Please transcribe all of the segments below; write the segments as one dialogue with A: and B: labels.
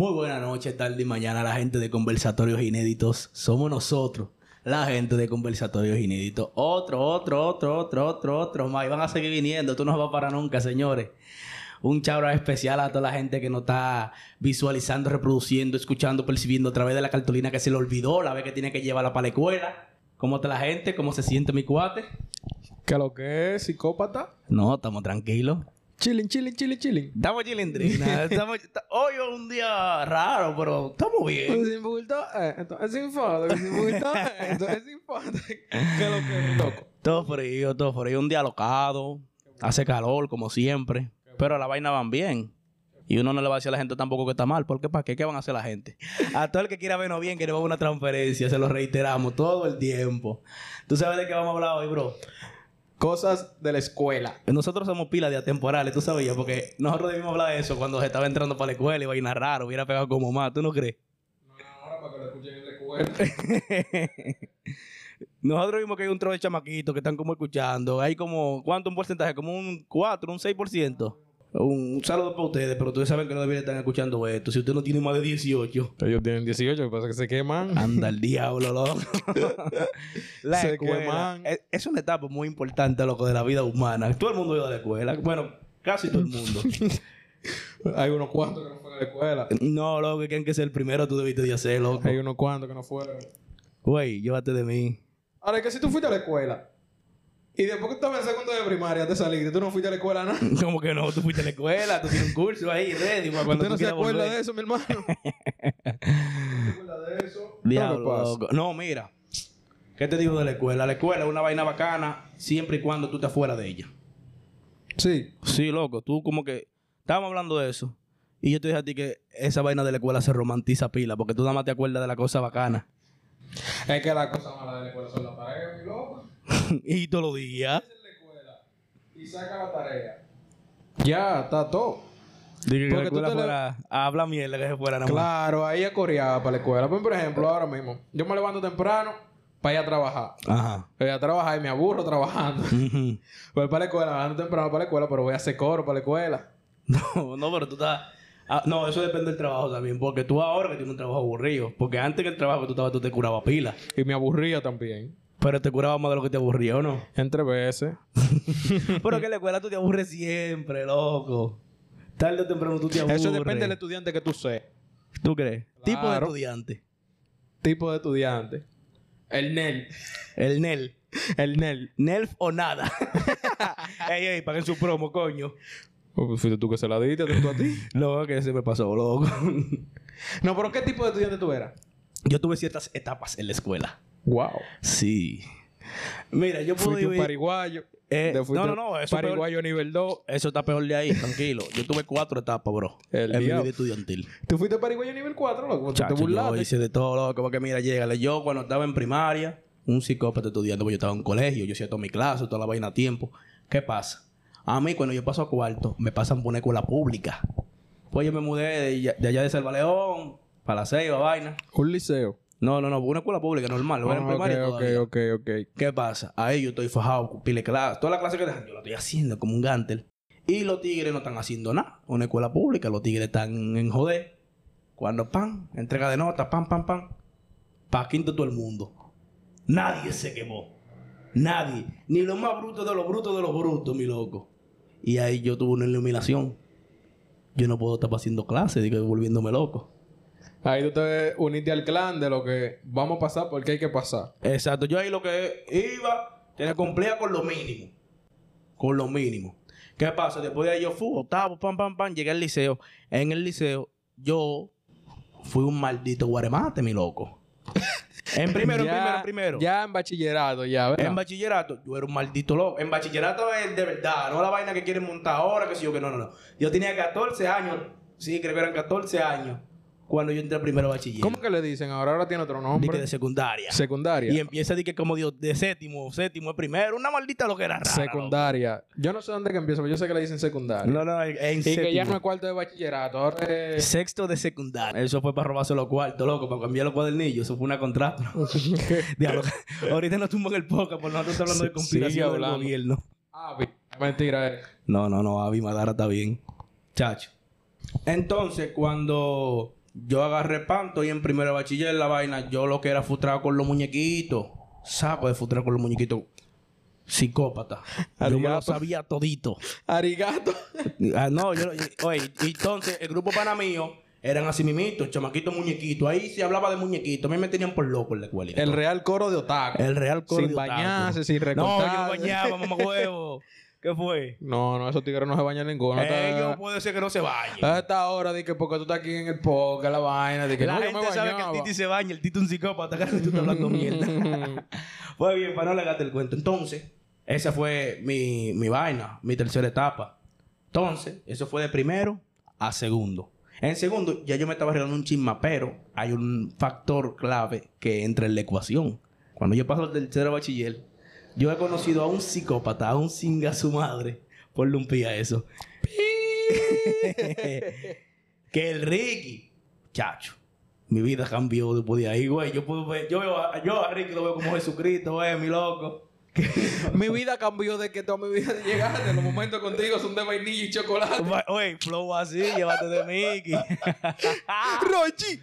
A: Muy buena noche, tarde y mañana la gente de Conversatorios Inéditos. Somos nosotros, la gente de Conversatorios Inéditos. Otro, otro, otro, otro, otro, otro más. Y van a seguir viniendo. Tú no vas para nunca, señores. Un chabra especial a toda la gente que nos está visualizando, reproduciendo, escuchando, percibiendo a través de la cartulina que se le olvidó, la vez que tiene que llevarla para la escuela. ¿Cómo está la gente? ¿Cómo se siente mi cuate?
B: ¿Qué lo que es? ¿Psicópata?
A: No, estamos tranquilos.
B: Chilling, chilling, chilling, chilling.
A: Estamos chilindrina. estamos, ta- hoy es un día raro, pero estamos bien.
B: Sin bulto, eh, entonces sin foto, sin bulto, eh, entonces sin foto. ¿Qué lo que es, loco?
A: Todo frío, todo frío. Un día alocado. Hace calor, como siempre. Pero la vaina van bien. Y uno no le va a decir a la gente tampoco que está mal. Porque ¿para qué? ¿Qué van a hacer la gente? A todo el que quiera vernos bien, queremos una transferencia. Se lo reiteramos todo el tiempo. ¿Tú sabes de qué vamos a hablar hoy, bro?
B: Cosas de la escuela.
A: Nosotros somos pilas de atemporales, tú sabías, porque nosotros debimos hablar de eso cuando se estaba entrando para la escuela y vaina raro, hubiera pegado como más, ¿tú no crees?
B: No, ahora para que lo escuchen en la escuela.
A: Nosotros vimos que hay un trozo de chamaquitos que están como escuchando. Hay como, ¿cuánto un porcentaje? Como un 4, un 6%. Un, saludo para ustedes, pero ustedes saben que no deberían estar escuchando esto. Si usted no tiene más de 18,
B: Ellos tienen 18, lo que pasa es que se queman.
A: anda el diablo, loco. la
B: Se
A: escuela
B: queman.
A: es, una etapa muy importante, loco, de la vida humana. Todo el mundo iba a la escuela. Bueno, casi todo el mundo.
B: Hay unos cuantos que no fueron a la escuela.
A: no, loco, que tienen que ser el primero, tú debiste de hacer, loco.
B: Hay unos cuantos que no fueron.
A: Güey, llévate de mí.
B: Ahora, es que si tú fuiste a la escuela y después que estabas en segundo de primaria te saliste, tú no fuiste a la escuela nada.
A: Como que no, tú fuiste a la escuela, tú tienes un curso ahí, ready, para cuando
B: ¿Usted
A: tú
B: no se
A: quieras
B: acuerda
A: volver.
B: de eso, mi hermano? ¿No se acuerda de eso?
A: Diablo, loco. No, mira. ¿Qué te digo de la escuela? La escuela es una vaina bacana siempre y cuando tú estés fuera de ella.
B: Sí.
A: Sí, loco. Tú como que... Estábamos hablando de eso. Y yo te dije a ti que esa vaina de la escuela se romantiza pila. Porque tú nada más te acuerdas de la cosa bacana.
B: Es que las cosas malas de la escuela son la tarea, mi loco.
A: y todos los días.
B: en la escuela y saca la tarea. Ya, está todo.
A: Dije que la escuela
B: le-
A: fuera... a hablar mierda que se fuera nada.
B: Claro, ahí es coreada para la escuela. Pues, por ejemplo, ahora mismo, yo me levanto temprano para ir a trabajar.
A: Ajá.
B: Voy a trabajar y me aburro trabajando. Voy para la escuela, me levanto temprano para la escuela, pero voy a hacer coro para la escuela.
A: No, no, pero tú estás... Ah, no, eso depende del trabajo también. Porque tú ahora que tienes un trabajo aburrido. Porque antes que el trabajo que tú estabas, tú te curabas pila.
B: Y me aburría también.
A: Pero te curaba más de lo que te aburría, ¿o no?
B: Entre veces.
A: Pero que en la escuela tú te aburres siempre, loco. Tarde o temprano tú te aburres.
B: Eso depende del estudiante que tú seas.
A: ¿Tú crees? Tipo de estudiante.
B: Tipo de estudiante. El NEL.
A: El NEL.
B: El NEL.
A: NELF o nada. ey, ey, paguen su promo, coño.
B: Oh, pues fuiste tú que se la diste, tú a ti.
A: Loco, que se me pasó, loco.
B: No, pero ¿qué tipo de estudiante tú eras?
A: Yo tuve ciertas etapas en la escuela.
B: Wow.
A: Sí. Mira, yo puedo
B: Fuiste un
A: vivir...
B: pariguayo.
A: Eh, no, no, no, eso peor-
B: Pariguayo nivel 2.
A: Eso está peor de ahí, tranquilo. Yo tuve cuatro etapas, bro.
B: El
A: en mi vida estudiantil.
B: ¿Tú fuiste pariguayo nivel 4, loco? ¿Tú
A: Chacho,
B: te
A: yo
B: burlaste?
A: hice de todo, loco. Porque mira, llégale. Yo cuando estaba en primaria, un psicópata estudiando, porque yo estaba en un colegio, yo hacía toda mi clase, toda la vaina a tiempo. ¿Qué pasa? A mí, cuando yo paso a cuarto, me pasan por una escuela pública. Pues yo me mudé de, de allá de Salvaleón, para la Ceiba, vaina.
B: Un liceo.
A: No, no, no, una escuela pública normal. Yo era en
B: Ah,
A: primaria
B: ok,
A: todavía.
B: ok, ok, ok.
A: ¿Qué pasa? Ahí yo estoy fajado, pile clase. Toda la clase que dejan, yo la estoy haciendo como un gantel. Y los tigres no están haciendo nada. Una escuela pública, los tigres están en joder. Cuando pan, entrega de notas, pam, pam, pam. Pa' quinto todo el mundo. Nadie se quemó. Nadie. Ni los más brutos de los brutos de los brutos, mi loco. Y ahí yo tuve una iluminación. Yo no puedo estar haciendo clases, digo, volviéndome loco.
B: Ahí tú te uniste al clan de lo que vamos a pasar porque hay que pasar.
A: Exacto. Yo ahí lo que iba, tenía que cumplir con lo mínimo. Con lo mínimo. ¿Qué pasa? Después de ahí yo fui, octavo, pam, pam, pam, llegué al liceo. En el liceo, yo fui un maldito guaremate, mi loco. En primero, en
B: Ya-
A: primero, en primero.
B: Ya en bachillerato, ya, ¿verdad?
A: En bachillerato, yo era un maldito loco. En bachillerato es de verdad, no la vaina que quieren montar ahora, que si yo que no, no, no. Yo tenía 14 años, sí, creo que eran 14 años, cuando yo entré a primero bachiller.
B: ¿Cómo que le dicen? Ahora ahora tiene otro nombre.
A: de secundaria.
B: Secundaria.
A: Y empieza decir que como Dios, de séptimo, séptimo, es primero, una maldita lo que era rara.
B: secundaria. Yo no sé dónde que empieza, pero yo sé que le dicen secundaria.
A: No, no, en
B: y que ya
A: séptimo.
B: no es cuarto de bachillerato, ahora es...
A: Sexto de secundaria. Eso fue para robarse los cuartos, loco, para cambiar los cuadernillos. Eso fue una contrato. Diablo. Ahorita nos tumban el poca por nosotros estamos hablando de conspiración del gobierno.
B: Ah, vi- mentira. eh.
A: No, no, no, Avi Madara está bien. Chacho. Entonces, cuando yo agarré pan, estoy en primero de bachiller, la vaina. Yo lo que era frustrado con los muñequitos. Saco de frustrar con los muñequitos. Psicópata. Yo me lo sabía todito.
B: Arigato.
A: Ah, no, yo... Oye, y entonces el grupo pana mío eran así mimitos, chamaquitos muñequitos. Ahí se hablaba de muñequitos. A mí me tenían por loco en la escuela.
B: El real coro de otaku.
A: El real coro
B: Sin
A: de otaku.
B: bañarse, sin
A: No, yo
B: recortarse.
A: no bañaba, mamá huevo. ¿Qué fue?
B: No, no, esos tigres no se bañan ninguno.
A: Ellos puede ser que no se vayan.
B: A esta hora, di que porque tú estás aquí en el podcast, la vaina, de que
A: la
B: no, yo
A: gente
B: me
A: sabe que el Titi se baña, el Titi es un psicópata, que tú estás hablando mierda. Fue bien, para no alegarte el cuento. Entonces, esa fue mi, mi vaina, mi tercera etapa. Entonces, eso fue de primero a segundo. En segundo, ya yo me estaba arreglando un chisma, pero hay un factor clave que entra en la ecuación. Cuando yo paso del tercero bachiller, yo he conocido a un psicópata, a un singa su madre, por lumpía eso. que el Ricky, chacho, mi vida cambió después de ahí, güey. Yo puedo ver, yo veo a, yo a Ricky lo veo como Jesucristo, güey, mi loco.
B: mi vida cambió de que toda mi vida de los momentos contigo son de vainilla y chocolate.
A: Oye, flow así, llévate de Mickey.
B: Rochi,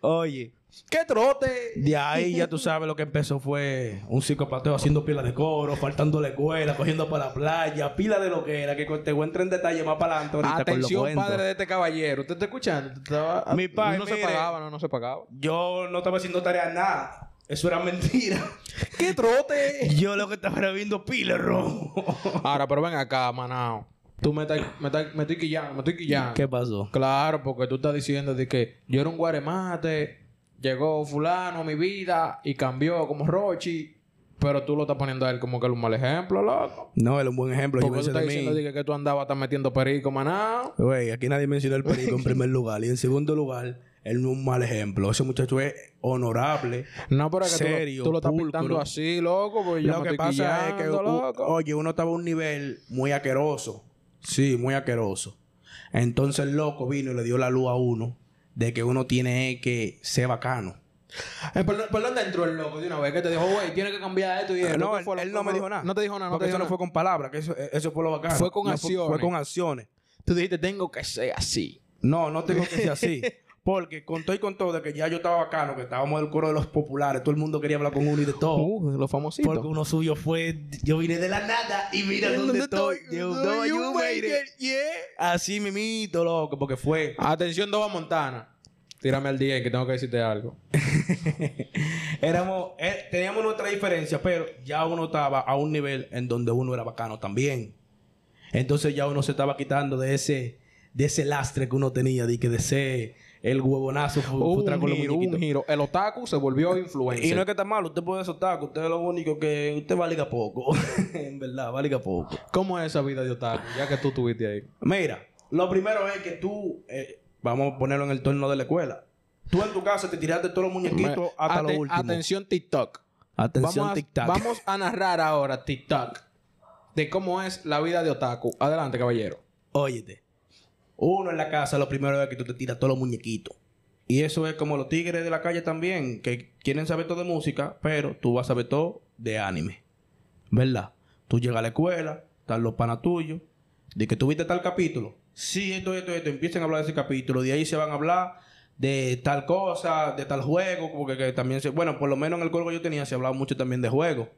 A: Oye,
B: qué trote.
A: de ahí ya tú sabes lo que empezó fue un psicopateo haciendo pila de coro, faltando la escuela, cogiendo para la playa, pila de lo que era, que te voy a entrar en detalle más para adelante ahorita con los
B: Atención, padre de este caballero. ¿Usted está escuchando? ¿Usted estaba-
A: Mi pai,
B: No se pagaba, no, no se pagaba.
A: Yo no estaba haciendo tarea nada. Eso era mentira.
B: ¡Qué trote!
A: Yo lo que estaba era viendo pila rojo.
B: Ahora, pero ven acá, manao. Tú me estás, me estás, me estoy quillando, me estoy quillando.
A: ¿Qué pasó?
B: Claro, porque tú estás diciendo de que yo era un guaremate, llegó fulano a mi vida y cambió como Rochi, pero tú lo estás poniendo a él como que es un mal ejemplo, loco.
A: No, él es un buen ejemplo.
B: Porque tú estás
A: de
B: diciendo que, que tú andabas tan metiendo perico, manao.
A: Güey, aquí nadie mencionó el perico en primer lugar. Y en segundo lugar, él no es un mal ejemplo. Ese muchacho es honorable.
B: No, pero es que tú lo-
A: Serio,
B: tú, lo estás pintando así, loco, porque yo
A: Lo
B: me
A: que pasa es que,
B: loco.
A: oye, uno estaba a un nivel muy aqueroso. Sí, muy aqueroso. Entonces el loco vino y le dio la luz a uno de que uno tiene que ser bacano.
B: Eh, ¿Por, por dónde entró el loco de una vez? Que te dijo, güey, tienes que cambiar esto y esto.
A: no,
B: ¿Qué
A: él,
B: fue
A: no me dijo nada.
B: No te dijo nada, no
A: Porque
B: te dijo
A: eso no fue con palabras, que eso, eso fue lo bacano.
B: Fue con
A: No
B: acciones.
A: Fue, con acciones.
B: Tú dijiste, tengo que ser así.
A: No, no tengo que ser así. Porque con todo y con todo, de que ya yo estaba bacano, que estábamos del coro de los populares, todo el mundo quería hablar con uno y de todo.
B: Uh, los famositos.
A: Porque uno suyo fue, yo vine de la nada y mira dónde estoy. You know you made it. Así mimito, loco, porque fue.
B: Atención, Dova Montana. Tírame al día que tengo que decirte algo.
A: Éramos, eh, teníamos nuestra diferencia, pero ya uno estaba a un nivel en donde uno era bacano también. Entonces ya uno se estaba quitando de ese, de ese lastre que uno tenía, de que de ser el huevonazo fu-
B: Hubo
A: futrar
B: un
A: con los
B: giro, hubo un giro. El otaku se volvió influencer.
A: Y no es que está mal, usted puede soltar, que usted es lo único que usted valga poco. en verdad, valga poco.
B: ¿Cómo es esa vida de otaku? Ya que tú estuviste ahí.
A: Mira, lo primero es que tú, eh, vamos a ponerlo en el torno de la escuela. Tú en tu casa te tiraste todos los muñequitos
B: Me-
A: hasta lo último.
B: Atención, TikTok.
A: Atención,
B: vamos, a,
A: tic-tac.
B: vamos a narrar ahora TikTok de cómo es la vida de otaku. Adelante, caballero.
A: Óyete. Uno en la casa, lo primero es que tú te tiras todos los muñequitos. Y eso es como los tigres de la calle también, que quieren saber todo de música, pero tú vas a saber todo de anime. ¿Verdad? Tú llegas a la escuela, están los panas tuyos, de que tuviste tal capítulo. Sí, esto, esto, esto. Empiezan a hablar de ese capítulo. De ahí se van a hablar de tal cosa, de tal juego, porque que también se... Bueno, por lo menos en el que yo tenía se hablaba mucho también de juego.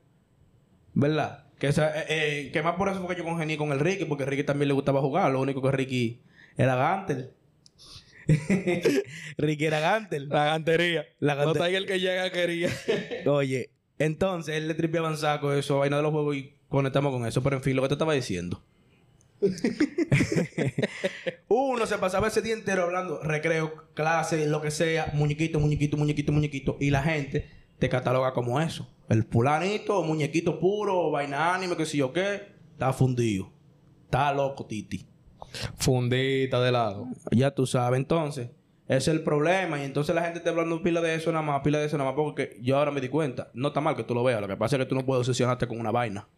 A: ¿Verdad? Que, eh, eh, que más por eso fue que yo congenié con el Ricky, porque Ricky también le gustaba jugar. Lo único que Ricky era Gantel. Ricky era Gantel.
B: La gantería.
A: La
B: No el que llega quería.
A: Oye, entonces él le tripeaba en saco eso, vaina de los juegos y conectamos con eso. Pero en fin, lo que te estaba diciendo. Uno se pasaba ese día entero hablando recreo, clase, lo que sea, muñequito, muñequito, muñequito, muñequito. Y la gente te cataloga como eso. El pulanito, muñequito puro, vaina anime, que sé yo qué. Está fundido. Está loco, Titi.
B: Fundita de lado.
A: Ya tú sabes, entonces, ese es el problema. Y entonces la gente está hablando pila de eso nada más, pila de eso nada más, porque yo ahora me di cuenta. No está mal que tú lo veas, lo que pasa es que tú no puedes obsesionarte con una vaina.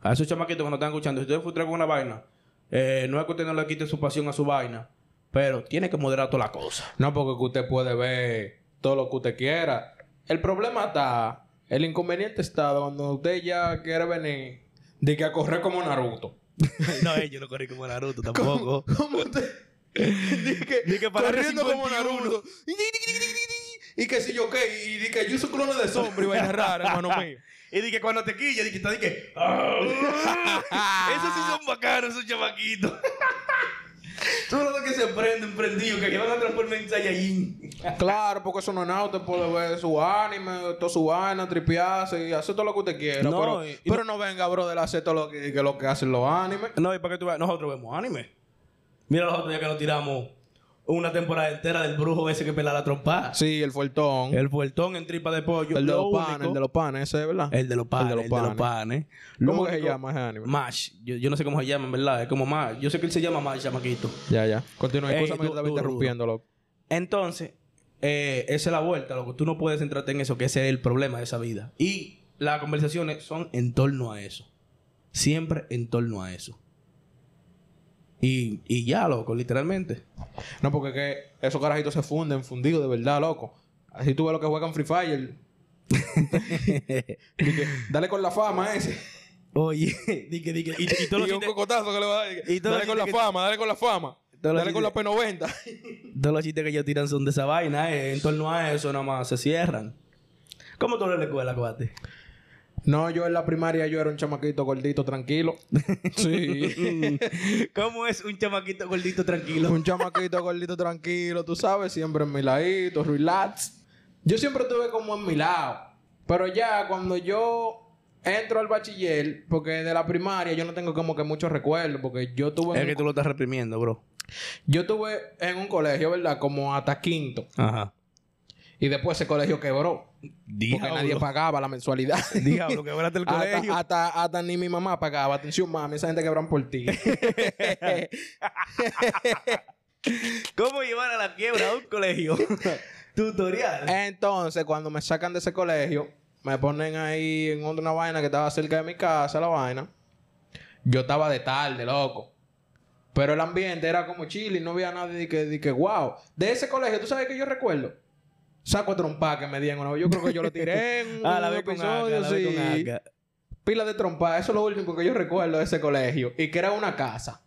A: A esos chamaquitos que no están escuchando, si usted frustra con una vaina, eh, no es que usted no le quite su pasión a su vaina, pero tiene que moderar toda la cosa.
B: No, porque usted puede ver todo lo que usted quiera. El problema está, el inconveniente está cuando usted ya quiere venir de que a correr como Naruto.
A: no, eh, yo no corrí como Naruto tampoco.
B: ¿Cómo usted, Dije,
A: Di que para
B: corriendo como
A: 51.
B: Naruto. Y que si yo qué, y di que yo soy clone de sombra y vaina rara, hermano mío.
A: Y dije, cuando te quilla, dije, está, dije, "Ah, esos sí son bacanos, esos chamaquitos. Tú los que se prenden, prendidos, que van a transformar en Saiyajin.
B: Claro, porque eso no es nada. Usted puede ver su anime, toda su vaina, tripearse y hacer todo lo que usted quiera.
A: No,
B: pero,
A: y-
B: pero no venga, bro, de hacer todo lo que, que lo que hacen los animes.
A: No, y para que tú veas, nosotros vemos anime. Mira los otros días que nos tiramos una temporada entera del brujo ese que pela la trompa.
B: Sí, el fuertón.
A: El puertón en tripa de pollo.
B: El de
A: Lo
B: los panes,
A: único-
B: el de los panes, ese es verdad.
A: El de los panes.
B: El de los panes. ¿Cómo
A: Lo
B: que se
A: único-
B: llama ese anime?
A: Mash. Yo, yo no sé cómo se llama, en verdad. Es como Mash. Yo sé que él se llama Mash, chamaquito.
B: Ya, ya. Continúa.
A: Ey,
B: te estaba interrumpiendo, loco.
A: Entonces, eh, esa es la vuelta, loco. Tú no puedes centrarte en eso, que ese es el problema de esa vida. Y las conversaciones son en torno a eso. Siempre en torno a eso. Y, y ya, loco, literalmente.
B: No, porque que esos carajitos se funden, fundidos de verdad, loco. Así tú ves lo que juegan Free Fire. Dale con la fama ese.
A: Oye, di que, di que, y, y todos los
B: Y un cocotazo que le va a dar.
A: y
B: Dale con la fama, dale con la fama. Dale con la
A: chistes-
B: P90.
A: todos los chistes que ellos tiran son de esa vaina, eh. En torno a eso, nada más se cierran. ¿Cómo tú en la escuela, cuate?
B: No, yo en la primaria yo era un chamaquito gordito, tranquilo. Sí.
A: ¿Cómo es un chamaquito gordito tranquilo?
B: un chamaquito gordito, tranquilo, tú sabes, siempre en mi ladito, relax. Yo siempre estuve como en mi lado. Pero ya cuando yo entro al bachiller, porque de la primaria yo no tengo como que muchos recuerdos, porque yo tuve,
A: Es que
B: un-
A: tú lo estás reprimiendo, bro.
B: yo tuve en un colegio, ¿verdad? Como hasta quinto.
A: Ajá.
B: Y después ese colegio quebró. Porque nadie pagaba la mensualidad.
A: Diablo, quebraste el colegio.
B: Hasta, hasta, hasta ni mi mamá pagaba. Atención, mami, esa gente quebran por ti.
A: ¿Cómo llevar a la quiebra a un colegio? Tutorial.
B: Entonces, cuando me sacan de ese colegio, me ponen ahí en una vaina que estaba cerca de mi casa, la vaina. Yo estaba de tarde, loco. Pero el ambiente era como chile y no había nadie de que, de que, wow. De ese colegio, ¿tú sabes que yo recuerdo? Saco a trompa que me dieron una vez. Yo creo que yo lo tiré en un
A: Ah, la vez con
B: episodio,
A: Aga, la vez con
B: sí. Pila de trompa. Eso es lo último que yo recuerdo de ese colegio. Y que era una casa.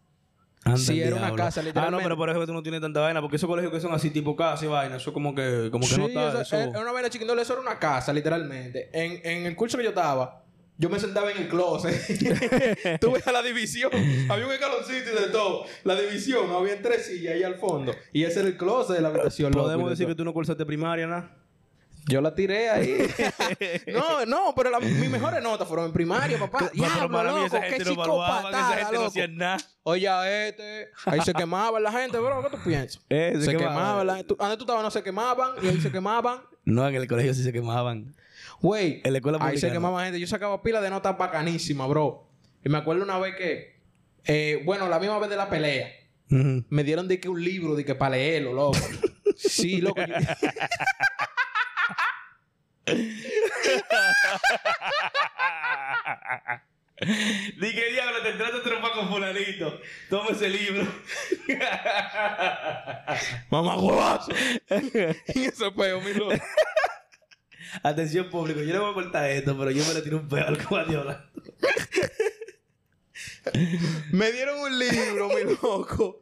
A: Anda
B: Sí,
A: el
B: era una casa,
A: Ah, no,
B: literalmente.
A: pero por eso tú no tienes tanta vaina. Porque esos colegios que son así tipo casa y vaina, eso como que, como que
B: Sí,
A: no está.
B: eso-
A: eso-
B: era una vaina chiquindole, eso era una casa, literalmente. En, en el curso que yo estaba, yo me sentaba en el closet. Tú ves a la división. Había un escaloncito y de todo. La división, había tres sillas ahí al fondo. Y ese era el closet de la habitación.
A: Podemos
B: de
A: decir que tú no cursaste primaria, ¿no?
B: Yo la tiré ahí. no, no, pero la- mis mejores notas fueron en primaria, papá.
A: Pero
B: Diablo,
A: para mí
B: loco,
A: esa
B: qué
A: gente no evaluaban, esa gente no
B: loco.
A: hacía nada.
B: Oye, este, ahí se quemaban la gente, bro. ¿Qué tú piensas?
A: Eh, se
B: se
A: quemaban.
B: quemaban. La, tú- donde tú estabas no se quemaban y ahí se quemaban.
A: No, en el colegio sí se quemaban.
B: Güey,
A: En la escuela
B: ahí se quemaba gente. Yo sacaba pila de notas bacanísimas, bro. Y me acuerdo una vez que, eh, bueno, la misma vez de la pelea, me dieron de que un libro, de que para leerlo, loco. sí, loco. yo-
A: Dije, diablo, te trato de trompa con fulanito. Toma ese libro.
B: Mamá huevazo. y eso peo, mi loco.
A: Atención público, yo le voy a cortar esto, pero yo me le tiro un pedo al Guardiola.
B: Me dieron un libro, mi loco.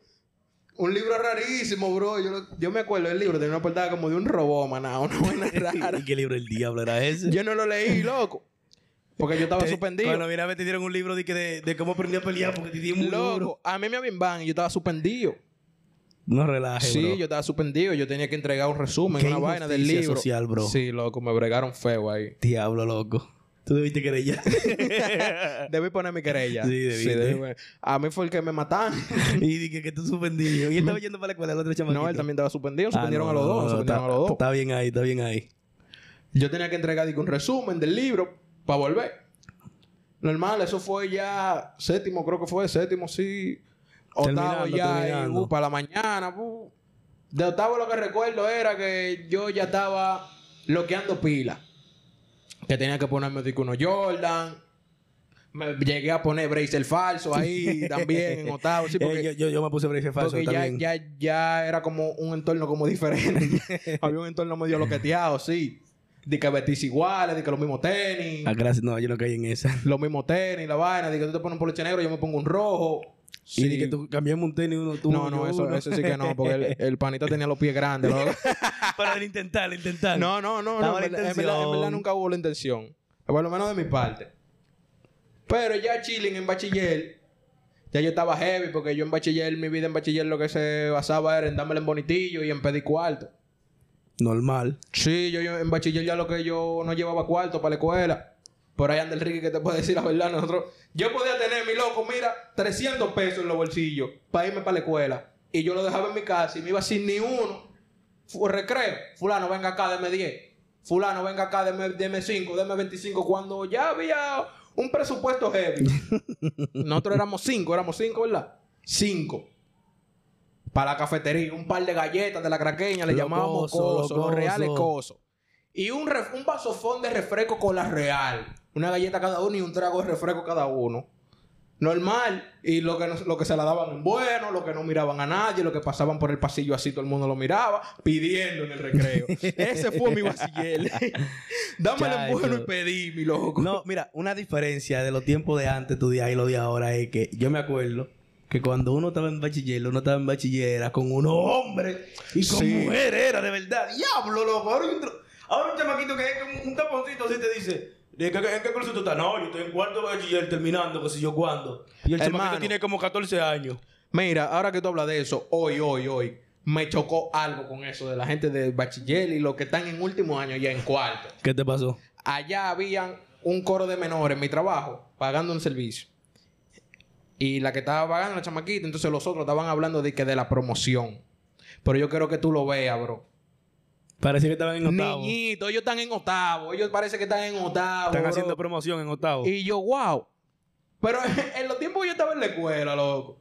B: Un libro rarísimo, bro. Yo, me acuerdo del libro, tenía una portada como de un robot, maná, una buena rara.
A: ¿Y qué libro del diablo era ese?
B: Yo no lo leí, loco. Porque yo estaba
A: Te-
B: suspendido.
A: Cuando mira, te dieron un libro de, de, de cómo aprendí a pelear porque te dieron un libro.
B: Loco, a mí me habían ban y yo estaba suspendido.
A: No relajes,
B: Sí,
A: bro.
B: yo estaba suspendido. Yo tenía que entregar un resumen, una vaina del libro.
A: social, bro.
B: Sí, loco, me bregaron feo ahí.
A: Diablo, loco. Tú debiste querellar.
B: Debí poner mi querella.
A: Sí, debiste.
B: debí poner- A mí fue el que me mataron.
A: y dije que tú suspendido. Y él estaba yendo para la escuela, el otro chamaquito.
B: no, él también estaba suspendido.
A: Ah,
B: Suspendieron
A: no,
B: a los dos.
A: no,
B: suspendieron
A: está,
B: a los dos.
A: Está bien ahí, está bien ahí.
B: Yo tenía que entregar digo, un resumen del libro para volver. Normal, eso fue ya séptimo, creo que fue séptimo, sí. Octavo ya, y, uh, para la mañana. uh. De octavo lo que recuerdo era que yo ya estaba bloqueando pila. Que tenía que ponerme digo, uno Jordan. Me llegué a poner bracer falso ahí también en octavo. Sí, porque,
A: Eh, yo, yo, me puse bracer falso
B: porque ya,
A: también.
B: ya, ya era como un entorno como diferente. Había un entorno medio loqueteado, sí. De que vestirse iguales, de que los mismos tenis.
A: Ah, gracias. No, yo no caí en esa.
B: Los mismos tenis, la vaina. De que tú te pones un poloche negro, yo me pongo un rojo.
A: Y
B: Sí.
A: di que tú cambiamos un tenis uno tú
B: No, no,
A: yo
B: eso,
A: uno.
B: eso sí que no, porque el, el panita tenía los pies grandes. loco.
A: Para el intentar, el intentar.
B: No, no, no, no. En verdad, en verdad- en verdad
A: intención.
B: nunca hubo la intención. Por lo menos de mi parte. Pero ya chilling en bachiller, ya yo estaba heavy porque yo en bachiller, mi vida en bachiller lo que se basaba era en dármelo en bonitillo y en pedir cuarto.
A: Normal.
B: Sí, yo, yo en bachiller ya lo que yo no llevaba cuarto para la escuela. Por ahí anda el Ricky que te puede decir la verdad. Nosotros, yo podía tener, mi loco, mira, 300 pesos en los bolsillos para irme para la escuela. Y yo lo dejaba en mi casa y me iba sin ni uno. Fu- recreo. Fulano, venga acá, deme 10. Fulano, venga acá, deme, deme 5, deme 25. Cuando ya había un presupuesto heavy. Nosotros éramos 5, éramos 5, ¿verdad? 5. Para la cafetería, un par de galletas de la craqueña, le
A: Lo
B: llamábamos
A: coso,
B: coso,
A: lo
B: los reales
A: coso.
B: coso. Y un, ref- un vasofón de refresco con la real. Una galleta cada uno y un trago de refresco cada uno. Normal. Y lo que, lo que se la daban en bueno, lo que no miraban a nadie, lo que pasaban por el pasillo así, todo el mundo lo miraba, pidiendo en el recreo. Ese fue mi bachiller. Dámelo en
A: Chacho.
B: bueno y pedí, mi loco.
A: No, mira, una diferencia de los tiempos de antes, tu día y los de ahora es que yo me acuerdo que cuando uno estaba en bachiller, uno estaba en bachiller era con unos hombres y con
B: Sí.
A: mujeres, era de verdad. Diablo, loco. Ahora un, ahora un chamaquito que es un, un taponcito así te dice. ¿En qué, en qué curso tú estás? No, yo estoy en cuarto bachiller terminando, que sé yo cuándo. Y el chamaquito tiene como 14 años.
B: Mira, ahora que tú hablas de eso, hoy, hoy, hoy, me chocó algo con eso de la gente de bachiller y los que están en último año ya en cuarto.
A: ¿Qué te pasó?
B: allá habían un coro de menores en mi trabajo pagando un servicio. Y la que estaba pagando la chamaquita, entonces los otros estaban hablando de que de la promoción. Pero yo quiero que tú lo veas, bro.
A: Parecía que estaban en octavo.
B: Niñito, ellos están en octavo. Ellos parece que están en octavo.
A: Están
B: bro.
A: haciendo promoción en octavo.
B: Y yo, wow. Pero en los tiempos que yo estaba en la escuela, loco.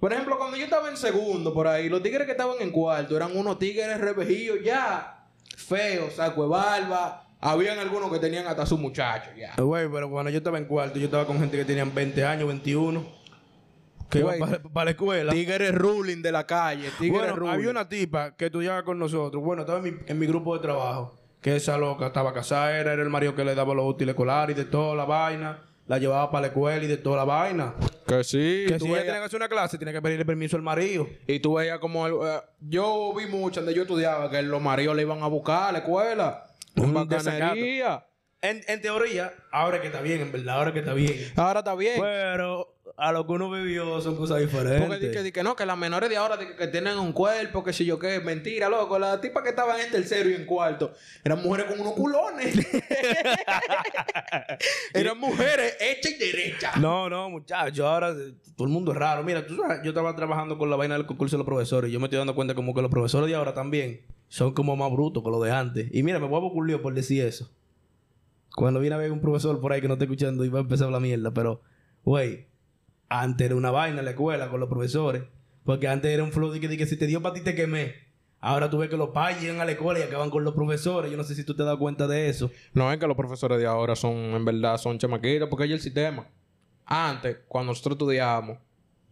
B: Por ejemplo, cuando yo estaba en segundo por ahí, los tigres que estaban en cuarto eran unos tigres revejillos ya. Feos, saco de barba. Habían algunos que tenían hasta su muchacho ya.
A: Güey, pero cuando yo estaba en cuarto, yo estaba con gente que tenían 20 años, 21. Que
B: Güey.
A: iban para la escuela.
B: Tigres ruling de la calle. Tigres
A: Bueno,
B: ruling.
A: había una tipa que estudiaba con nosotros. Bueno, estaba en mi, en mi grupo de trabajo. Que esa loca estaba casada, era, era el marido que le daba los útiles escolares y de toda la vaina. La llevaba para la escuela y de toda la vaina.
B: Que sí.
A: Que si ella tiene que hacer una clase, tiene que pedirle permiso al marido.
B: Y tú veías como... el- eh, yo vi mucho donde yo estudiaba que los maridos le iban a buscar a la escuela.
A: Un
B: bacanería.
A: En, en teoría, ahora que está bien, en verdad, ahora que está bien.
B: Ahora está bien.
A: Pero a lo que uno vivió son cosas diferentes.
B: Porque di que, di que no, que las menores de ahora di que, que tienen un cuerpo, que si yo qué, mentira, loco. Las tipas que estaban en tercero y en cuarto eran mujeres con unos culones. eran mujeres hechas y derechas.
A: No, no, muchachos, ahora todo el mundo es raro. Mira, tú sabes, yo estaba trabajando con la vaina del concurso de los profesores y yo me estoy dando cuenta como que los profesores de ahora también son como más brutos que los de antes. Y mira, me voy a ocurrir por decir eso. Cuando viene a ver un profesor por ahí que no está escuchando y va a empezar la mierda, pero, güey, antes era una vaina en la escuela con los profesores. Porque antes era un flow de que, de que si te dio para ti te quemé. Ahora tú ves que los padres llegan a la escuela y acaban con los profesores. Yo no sé si tú te das cuenta de eso.
B: No es que los profesores de ahora son, en verdad, son chamaquitos, porque hay el sistema. Antes, cuando nosotros estudiábamos,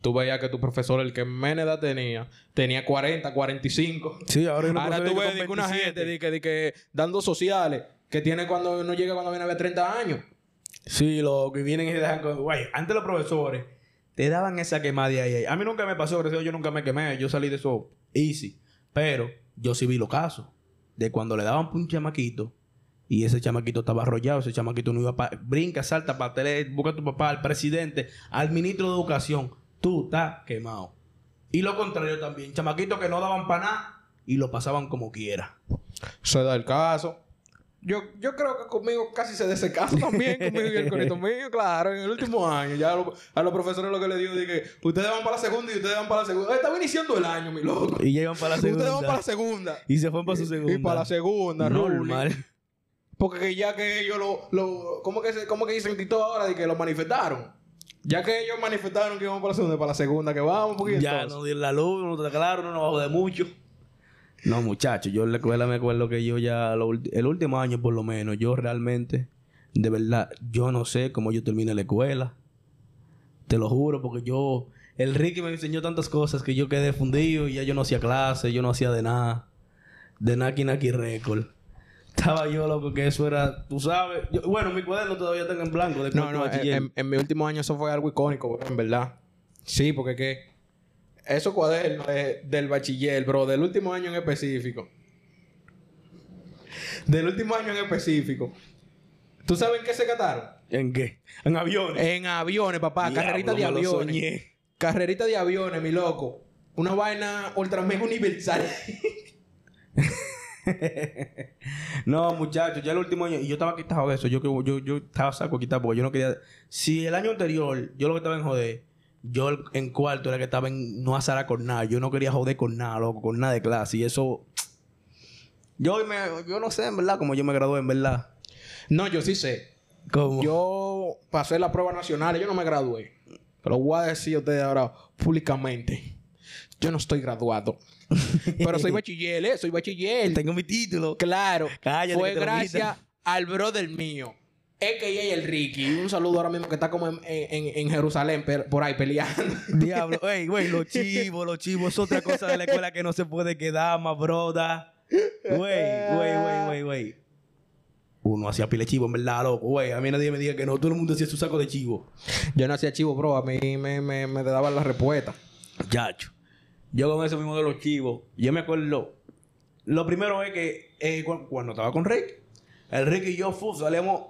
B: tú veías que tu profesor, el que menos edad tenía, tenía 40, 45.
A: Sí, ahora
B: Ahora tú ves
A: que
B: una
A: 27.
B: gente de que, de que dando sociales que tiene cuando no llega cuando viene a ver 30 años.
A: Sí, lo que vienen y dejan con... Güey, antes los profesores te daban esa quemada de ahí, ahí. A mí nunca me pasó, gracias a Dios, yo nunca me quemé. Yo salí de eso easy. Pero yo sí vi los casos. De cuando le daban un chamaquito y ese chamaquito estaba arrollado, ese chamaquito no iba para... Brinca, salta para tele, busca a tu papá, al presidente, al ministro de Educación. Tú estás quemado. Y lo contrario también. Chamaquitos que no daban para nada y lo pasaban como quiera.
B: Se da el caso. Yo, yo creo que conmigo casi se da ese caso también, conmigo y el corito mío, claro, en el último año. Ya a, lo- a los profesores lo que le digo que ustedes van para la segunda y ustedes van para la segunda. Estaba iniciando el año, mi loco.
A: Y ya iban para la segunda.
B: Ustedes van para la segunda.
A: Y se fueron para su segunda.
B: Y para la segunda.
A: Normal.
B: Porque que ya que ellos lo... lo ¿cómo, que se, ¿Cómo que dicen Tito ahora? De que lo manifestaron. Ya que ellos manifestaron que íbamos para la segunda, para la segunda que vamos, porque
A: Ya
B: entonces-
A: no dio la luz, no no nos bajó de mucho. No, muchachos, yo en la escuela me acuerdo que yo ya, lo el último año por lo menos, yo realmente, de verdad, yo no sé cómo yo terminé la escuela. Te lo juro, porque yo, el Ricky me enseñó tantas cosas que yo quedé fundido y ya yo no hacía clase, yo no hacía de nada. De Naki Naki Record. Estaba yo loco que eso era, tú sabes. yo- bueno, mi cuaderno todavía está en blanco de
B: No, no, en, en- en mi último año eso fue algo icónico, en verdad. Sí, porque que esos cuadernos de- del bachiller, bro, del último año en específico. Del último año en específico. ¿Tú sabes en qué se cataron?
A: ¿En qué? En aviones.
B: En aviones, papá.
A: Diablo,
B: carrerita de aviones.
A: soñé.
B: Carrerita de aviones, mi loco. Una vaina ultra mega universal.
A: no, muchachos, ya el último año, y yo estaba quitado de eso, yo, yo, yo estaba saco quitado porque yo no quería. Si el año anterior yo lo que estaba en joder, yo en cuarto era que estaba en no azar con nada, yo no quería joder con nada, loco, con nada de clase, y eso. Yo, me, yo no sé, en verdad, como yo me gradué, en verdad.
B: no, yo sí sé.
A: ¿Cómo?
B: Yo pasé la prueba nacional, yo no me gradué. Pero voy a decir a ustedes ahora públicamente. Yo no estoy graduado. Pero soy bachiller, ¿eh? Soy bachiller.
A: tengo mi título.
B: Claro.
A: Cállate,
B: Fue gracias al brother mío. A.K.A. el Ricky. Un saludo ahora mismo que está como en, en- en Jerusalén, por ahí peleando.
A: Diablo, ey, güey, los chivos, los chivos, es otra cosa de la escuela que no se puede quedar, más broda. Güey, güey, güey, güey, güey. Uno hacía pile chivo, en verdad, loco, güey. A mí nadie me diga que no, todo el mundo hacía su saco de chivo.
B: Yo no hacía chivo, bro. A mí me, me, me daban la respuesta.
A: Chacho. Yo con eso mismo de los chivos, yo me acuerdo. Lo primero es que eh, cu- cuando estaba con Rick, el Rick y yo fu, salíamos,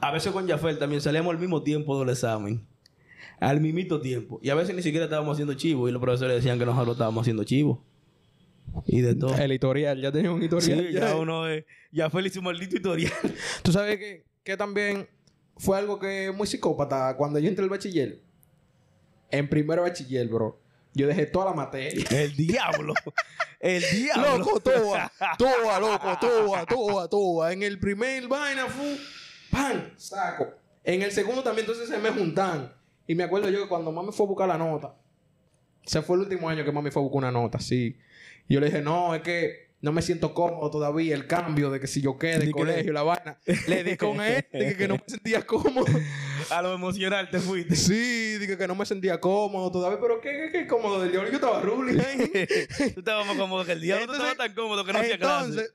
A: a veces con Jafel también salíamos al mismo tiempo del examen. Al mismito tiempo. Y a veces ni siquiera estábamos haciendo chivo y los profesores decían que nosotros estábamos haciendo chivo. Y de todo.
B: El editorial, ya tenía un editorial.
A: Sí, ya uno. Ya fue su maldito historial.
B: Tú sabes que, que también fue algo que muy psicópata cuando yo entré al bachiller. En primero bachiller, bro. Yo dejé toda la materia.
A: El diablo. El diablo.
B: Loco, toa, toa, loco, toa, toa, toa. En el primer vaina fue ¡pam! Saco. En el segundo también entonces se me juntan. Y me acuerdo yo que cuando mami fue a buscar la nota, ese fue el último año que mami fue a buscar una nota, sí. Y yo le dije, no, es que no me siento cómodo todavía, el cambio de que si yo quede en
A: que-
B: colegio, la vaina. Le di con él, dije que no me sentía cómodo.
A: A lo emocional te fuiste.
B: Sí, dije que no me sentía cómodo todavía, pero qué, qué, qué cómodo del diablo. Yo estaba ruling.
A: Tú estabas más cómodo que el diablo.
B: Entonces-
A: estabas tan cómodo que no hacía clase.
B: Entonces,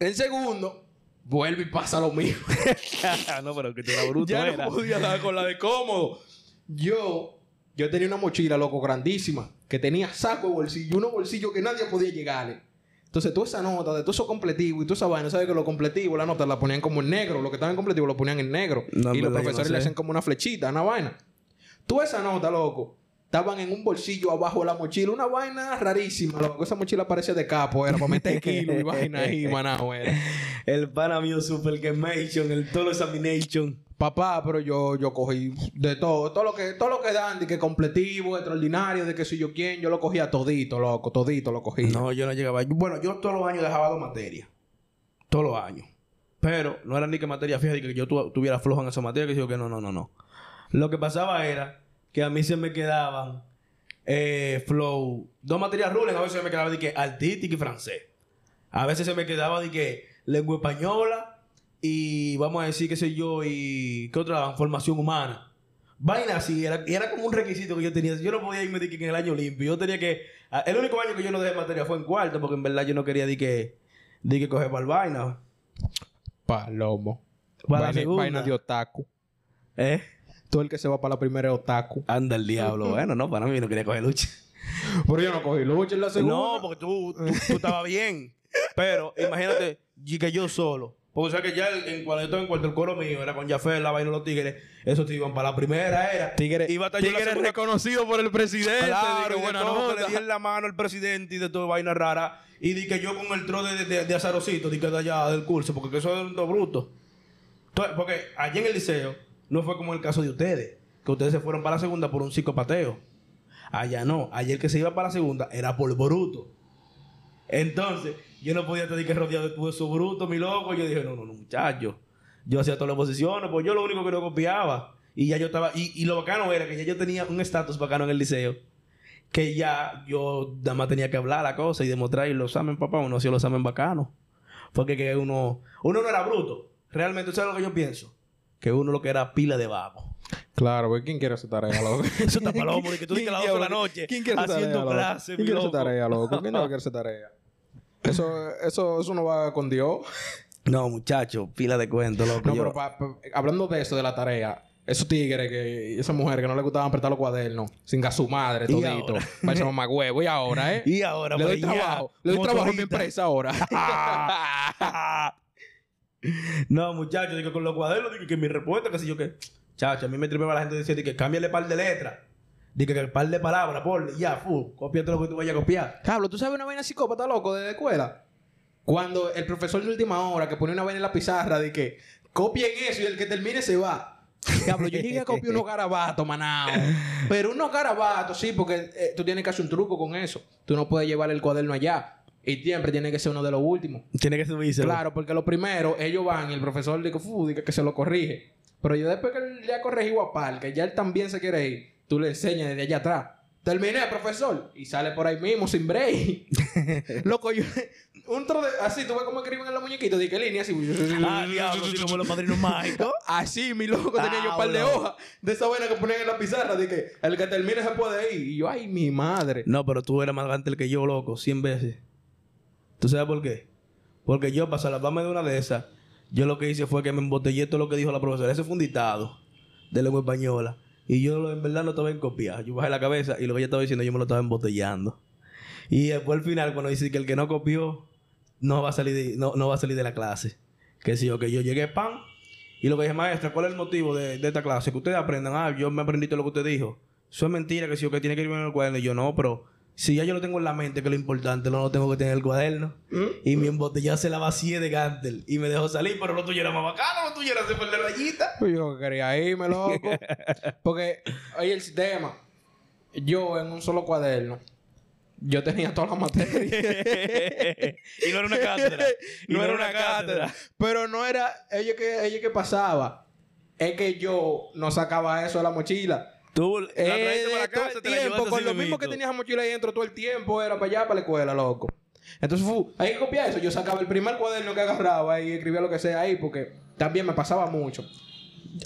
B: el segundo, vuelve y pasa lo mismo.
A: no, pero que tú eras bruto.
B: ya no podía dar con la de cómodo. Yo, yo tenía una mochila, loco, grandísima, que tenía saco de bolsillo, unos bolsillos que nadie podía llegarle. Entonces, toda esa nota, de todo eso completivo y toda esa vaina, ¿sabes que los completivos, la nota la ponían como en negro? Lo que estaba en completivo lo ponían en negro.
A: No,
B: y los
A: no
B: profesores le hacían como una flechita, una vaina. Toda esa nota, loco, estaban en un bolsillo abajo de la mochila. Una vaina rarísima, loco. Esa mochila parecía de capo, era para meter kilos y vaina ahí, manao, era.
A: El pana mío Super Gamation, el Tolo Examination.
B: Papá, pero yo, yo cogí de todo, todo lo que, todo lo que dan, de que completivo, extraordinario, de que soy yo quién, yo lo cogía todito, loco, todito lo cogía.
A: No, yo no llegaba. Bueno, yo todos los años dejaba dos materias. Todos los años. Pero no era ni que materia fija, ni que yo tu- tuviera flojo en esa materia, que digo que no, no, no, no. Lo que pasaba era que a mí se me quedaban eh, flow, dos materias rules, a veces se me quedaba de que artística y francés. A veces se me quedaba de que lengua española y vamos a decir, qué sé yo, y qué otra formación humana. Vaina así, era, y era como un requisito que yo tenía. Yo no podía irme de que en el año limpio. Yo tenía que. El único año que yo no dejé materia fue en cuarto, porque en verdad yo no quería de que, de que coger para el vaina.
B: Palomo.
A: Para
B: vaina, vaina de otaku.
A: ¿Eh?
B: Todo el que se va para la primera es otaku.
A: Anda el diablo. bueno, no, para mí no quería coger lucha.
B: Pero yo no cogí lucha en la segunda.
A: No, porque tú, tú, tú estabas bien. Pero imagínate que yo solo. Porque o sea que ya en, cuando yo estaba en cuarto, el coro mío era con Jafé, la vaina de los tigres. Esos te iban para la primera, era.
B: Tigre,
A: Iba a estar yo en la
B: tigre
A: segunda-
B: reconocido por el presidente.
A: Claro, de
B: buena
A: todo,
B: nota.
A: le di en la mano al presidente y de todo vaina rara. Y di que yo con el tro de, de, de azarocito, di que de allá del curso, porque eso es un todo bruto. Entonces, porque allí en el liceo no fue como el caso de ustedes, que ustedes se fueron para la segunda por un psicopateo. Allá no, el que se iba para la segunda era por bruto. Entonces, yo no podía estar que rodeado de eso bruto, mi loco. Yo dije, no, no, no, muchacho. Yo hacía todas las posiciones, pues yo lo único que no copiaba. Y ya yo estaba, y, y lo bacano era que ya yo tenía un estatus bacano en el liceo. Que ya yo nada más tenía que hablar la cosa y demostrar y los examen, papá, uno hacía los examen bacanos. Porque que uno, uno no era bruto. Realmente, ¿sabes lo que yo pienso? Que uno lo que era pila de vago.
B: Claro, pues ¿quién quiere hacer tarea, loco?
A: Eso está palomo, que tú dices a las 12 de la noche
B: ¿Quién quiere
A: haciendo clases,
B: ¿Quién quiere hacer tarea, loco? ¿Quién no quiere hacer tarea? Eso, eso, eso no va con Dios.
A: No, muchacho, pila de cuento, loco.
B: No,
A: Yo-
B: pero pa- pa- hablando de eso, de la tarea, Esos tigres que... Esa mujer que no le gustaban apretar los cuadernos. Sin a su madre, todito.
A: ahora.
B: Parece mamá huevo. Y ahora, ¿eh?
A: Y ahora,
B: le doy
A: pues, ya,
B: trabajo. Le doy trabajo en mi empresa ahora.
A: no, muchachos, digo con los cuadernos, digo que mi respuesta, que si yo que. Chacho, a mí me tripeba la gente decía que cámbiale par de letras. Digo que par de palabras, por ya, fu, cópiate lo que tú vayas a copiar.
B: Pablo, ¿tú sabes una vaina psicópata, loco, de la escuela? Cuando el profesor de última hora que pone una vaina en la pizarra de que copien eso y el que termine se va. Diablo, yo llegué a copiar unos garabatos, manao. Pero unos garabatos, sí, porque eh, tú tienes que hacer un truco con eso. Tú no puedes llevar el cuaderno allá. Y siempre tiene que ser uno de los últimos.
A: Tiene que subirse.
B: Claro, porque lo primero, ellos van y el profesor dice, dice que se lo corrige. Pero yo después que él ya corregido a par, que ya él también se quiere ir, tú le enseñas desde allá atrás. Terminé, profesor. Y sale por ahí mismo sin break. Loco, yo... Un tro de... Así, tú ves cómo escriben en los muñequitos. Qué línea, así...
A: Ah, diablo, así como los padrinos mágicos.
B: Así, mi loco, tenía yo un par de hojas de esa vaina que ponían en la pizarra. Que el que termine se puede ir. Y yo, ay, mi madre.
A: No, pero tú eres más grande que yo, loco, 100 veces. ¿Tú sabes por qué? Porque yo, para salvarme de una de esas, yo lo que hice fue que me embotellé todo lo que dijo la profesora. Ese fue un dictado de lengua española. Y yo en verdad no estaba en copiar. Yo bajé la cabeza y lo que ella estaba diciendo yo me lo estaba embotellando. Y después al final, cuando dice que el que no copió no va a salir de, no, no va a salir de la clase. Que si yo, que yo llegué pan. Y lo que dije, maestra, ¿cuál es el motivo de, esta clase? Que ustedes aprendan. Ah, yo me aprendí todo lo que usted dijo. Eso es mentira, que si yo que tiene que escribir en el cuaderno. Y yo, no, pero si ya yo lo tengo en la mente, que es lo importante, no lo tengo que tener en el cuaderno. Y mi embotellado se la vacié de Gantel. Y me dejó salir, pero lo tuyo era más bacano, lo tuyo era hacer de rayita.
B: Pues yo quería irme, loco. Porque, oye, el sistema. Yo en un solo cuaderno. Yo tenía todas las materias.
A: y no era una cátedra. Y
B: no era una cátedra. Pero no era... Ella que, ella que pasaba. Es que yo no sacaba eso de la mochila.
A: Tú la
B: Eh,
A: para
B: todo el
A: te
B: tiempo, con lo mismo que tenías la mochila ahí dentro todo el tiempo, era para allá, para la escuela, loco. Entonces, fu, hay que copiar eso. Yo sacaba el primer cuaderno que agarraba y escribía lo que sea ahí, porque también me pasaba mucho.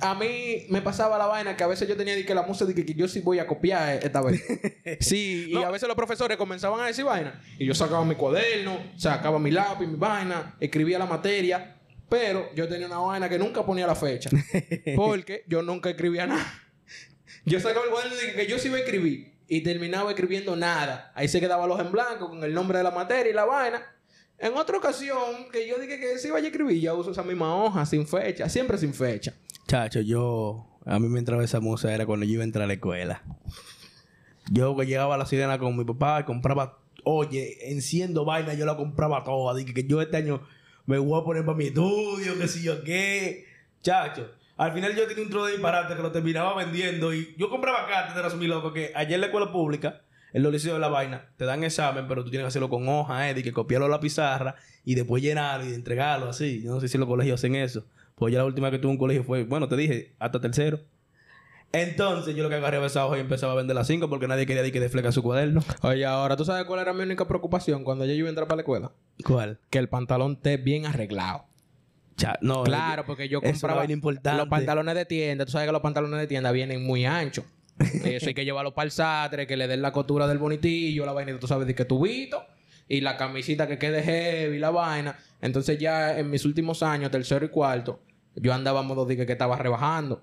B: A mí me pasaba la vaina que a veces yo tenía que la música de que, que yo sí voy a copiar esta vez. sí, y a veces los profesores comenzaban a decir vaina. Y yo sacaba mi cuaderno, sacaba mi lápiz, mi vaina, escribía la materia. Pero yo tenía una vaina que nunca ponía la fecha. Porque yo nunca escribía nada. Yo sacaba el cuaderno y dije que yo sí iba a escribir. Y terminaba escribiendo nada. Ahí se quedaba los en blanco con el nombre de la materia y la vaina. En otra ocasión, que yo dije que sí iba a escribir, ya uso esa misma hoja, sin fecha, siempre sin fecha.
A: Chacho, yo... A mí me entraba esa musa era cuando yo iba a entrar a la escuela. Yo que llegaba a la sirena con mi papá y compraba... Oye, enciendo vaina, yo la compraba toda. Dije que yo este año me voy a poner para mi estudio, que si yo qué. Chacho, al final yo tenía un trozo de disparate que lo terminaba vendiendo y yo compraba cátedras, mi loco, que ayer en la escuela pública, en los liceos de la vaina, te dan examen, pero tú tienes que hacerlo con hoja, eh, de que copiarlo a la pizarra y después llenarlo y entregarlo así. Yo no sé si los colegios hacen eso. Pues ya la última que tuve un colegio fue, bueno, te dije, hasta tercero. Entonces yo lo que agarré esa hoja y empezaba a vender las cinco porque nadie quería que defleca su cuaderno.
B: Oye, ahora, ¿tú sabes cuál era mi única preocupación cuando yo iba a entrar para la escuela?
A: ¿Cuál?
B: Que el pantalón esté bien arreglado.
A: Cha- no,
B: Claro, porque yo compraba los pantalones de tienda. Tú sabes que los pantalones de tienda vienen muy anchos. Eso hay que llevarlo para el sastre, que le den la costura del bonitillo, la vaina, tú sabes, de que tubito. Y la camisita que quede heavy, la vaina. Entonces ya en mis últimos años, tercero y cuarto, yo andaba a modo de que, que estaba rebajando.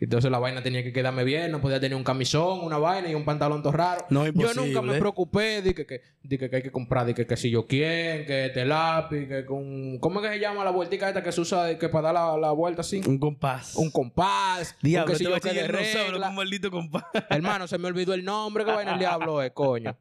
B: Entonces la vaina tenía que quedarme bien, no podía tener un camisón, una vaina y un pantalón todo raro.
A: No,
B: yo nunca me preocupé de que, que, de que, que hay que comprar, de que, que si yo quién, que este lápiz, que con... ¿Cómo es que se llama la vueltica esta que se usa de que para dar la, la vuelta así?
A: Un compás.
B: Un compás.
A: Diablo,
B: un que si
A: este
B: yo que de
A: no que un maldito compás.
B: Hermano, se me olvidó el nombre. ¿Qué vaina el diablo es, coño?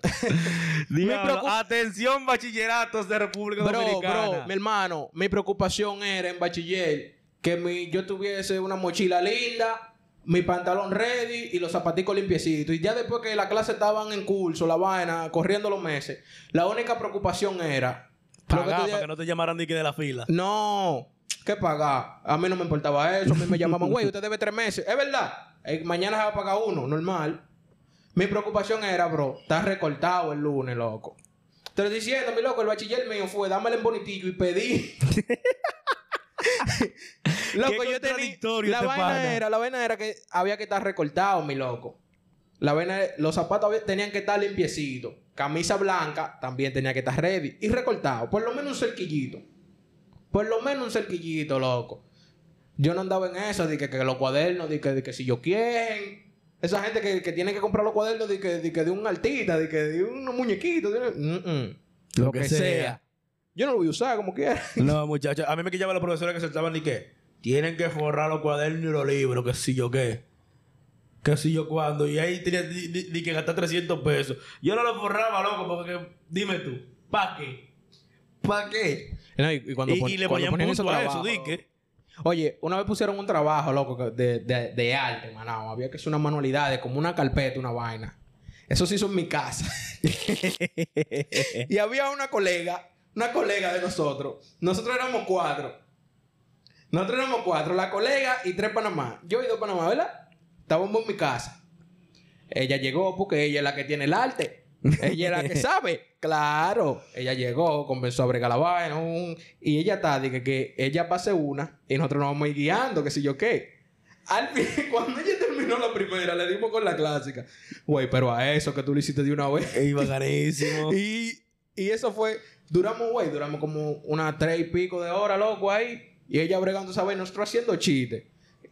A: Diablo, atención bachilleratos de República
B: Bro,
A: Dominicana.
B: bro, mi hermano, mi preocupación era en bachiller que mi, yo tuviese una mochila linda, mi pantalón ready y los zapaticos limpiecitos. Y ya después que la clase estaban en curso, la vaina, corriendo los meses, la única preocupación era... que
A: Pagar para que no te llamaran ni que de la fila.
B: No, ¿qué pagar? A mí no me importaba eso. A mí me llamaban, güey, usted debe tres meses. Es verdad. Eh, mañana se va a pagar uno, normal. Mi preocupación era, bro, está recortado el lunes, loco. Te lo diciendo, mi loco, el bachiller mío fue, dámele en bonitillo y pedí. loco, yo tenía. La
A: este
B: vaina
A: pana.
B: era, la vaina era que había que estar recortado, mi loco. La vaina, los zapatos tenían que estar limpiecitos. Camisa blanca también tenía que estar ready. Y recortado. Por lo menos un cerquillito. Por lo menos un cerquillito, loco. Yo no andaba en eso, de que, que los cuadernos, de que, de que si yo quién. Esa gente que, que tiene que comprar los cuadernos de que, de que de un artista, de que de unos muñequitos. de- Mm, mm. Lo, que, sea. Yo no lo voy a usar como quiera.
A: No, muchachos. A mí me quillaban los profesores que se estaban ni que tienen que forrar los cuadernos y los libros, que si yo qué. Que si yo cuándo. Y ahí tenía di- di- di que gastar 300 pesos. Yo no lo forraba, loco, porque dime tú, ¿para qué? ¿Para qué?
B: No, y, y cuando
A: Y,
B: pon-
A: y le
B: cuando
A: ponían punto a eso,
B: trabajos,
A: di que.
B: Oye, una vez pusieron un trabajo, loco, de, de, de arte, manao. Había que hacer una manualidad de como una carpeta, una vaina. Eso se hizo en mi casa. y había una colega, una colega de nosotros. Nosotros éramos cuatro. Nosotros éramos cuatro. La colega y tres Panamá. Yo y dos Panamá, ¿verdad? Estábamos en mi casa. Ella llegó porque ella es la que tiene el arte. Ella es la que sabe. Claro. Ella llegó, comenzó a bregar la vaina. un- y ella está, dije que ella pase una y nosotros nos vamos a ir guiando, que si yo qué. Al fin, cuando ella terminó la primera, le dimos con la clásica. Güey, pero a eso que tú lo hiciste de una vez. Y, y eso fue, duramos, güey, duramos como una tres y pico de horas, loco, ahí. Y ella bregando esa vaina, nosotros haciendo chistes.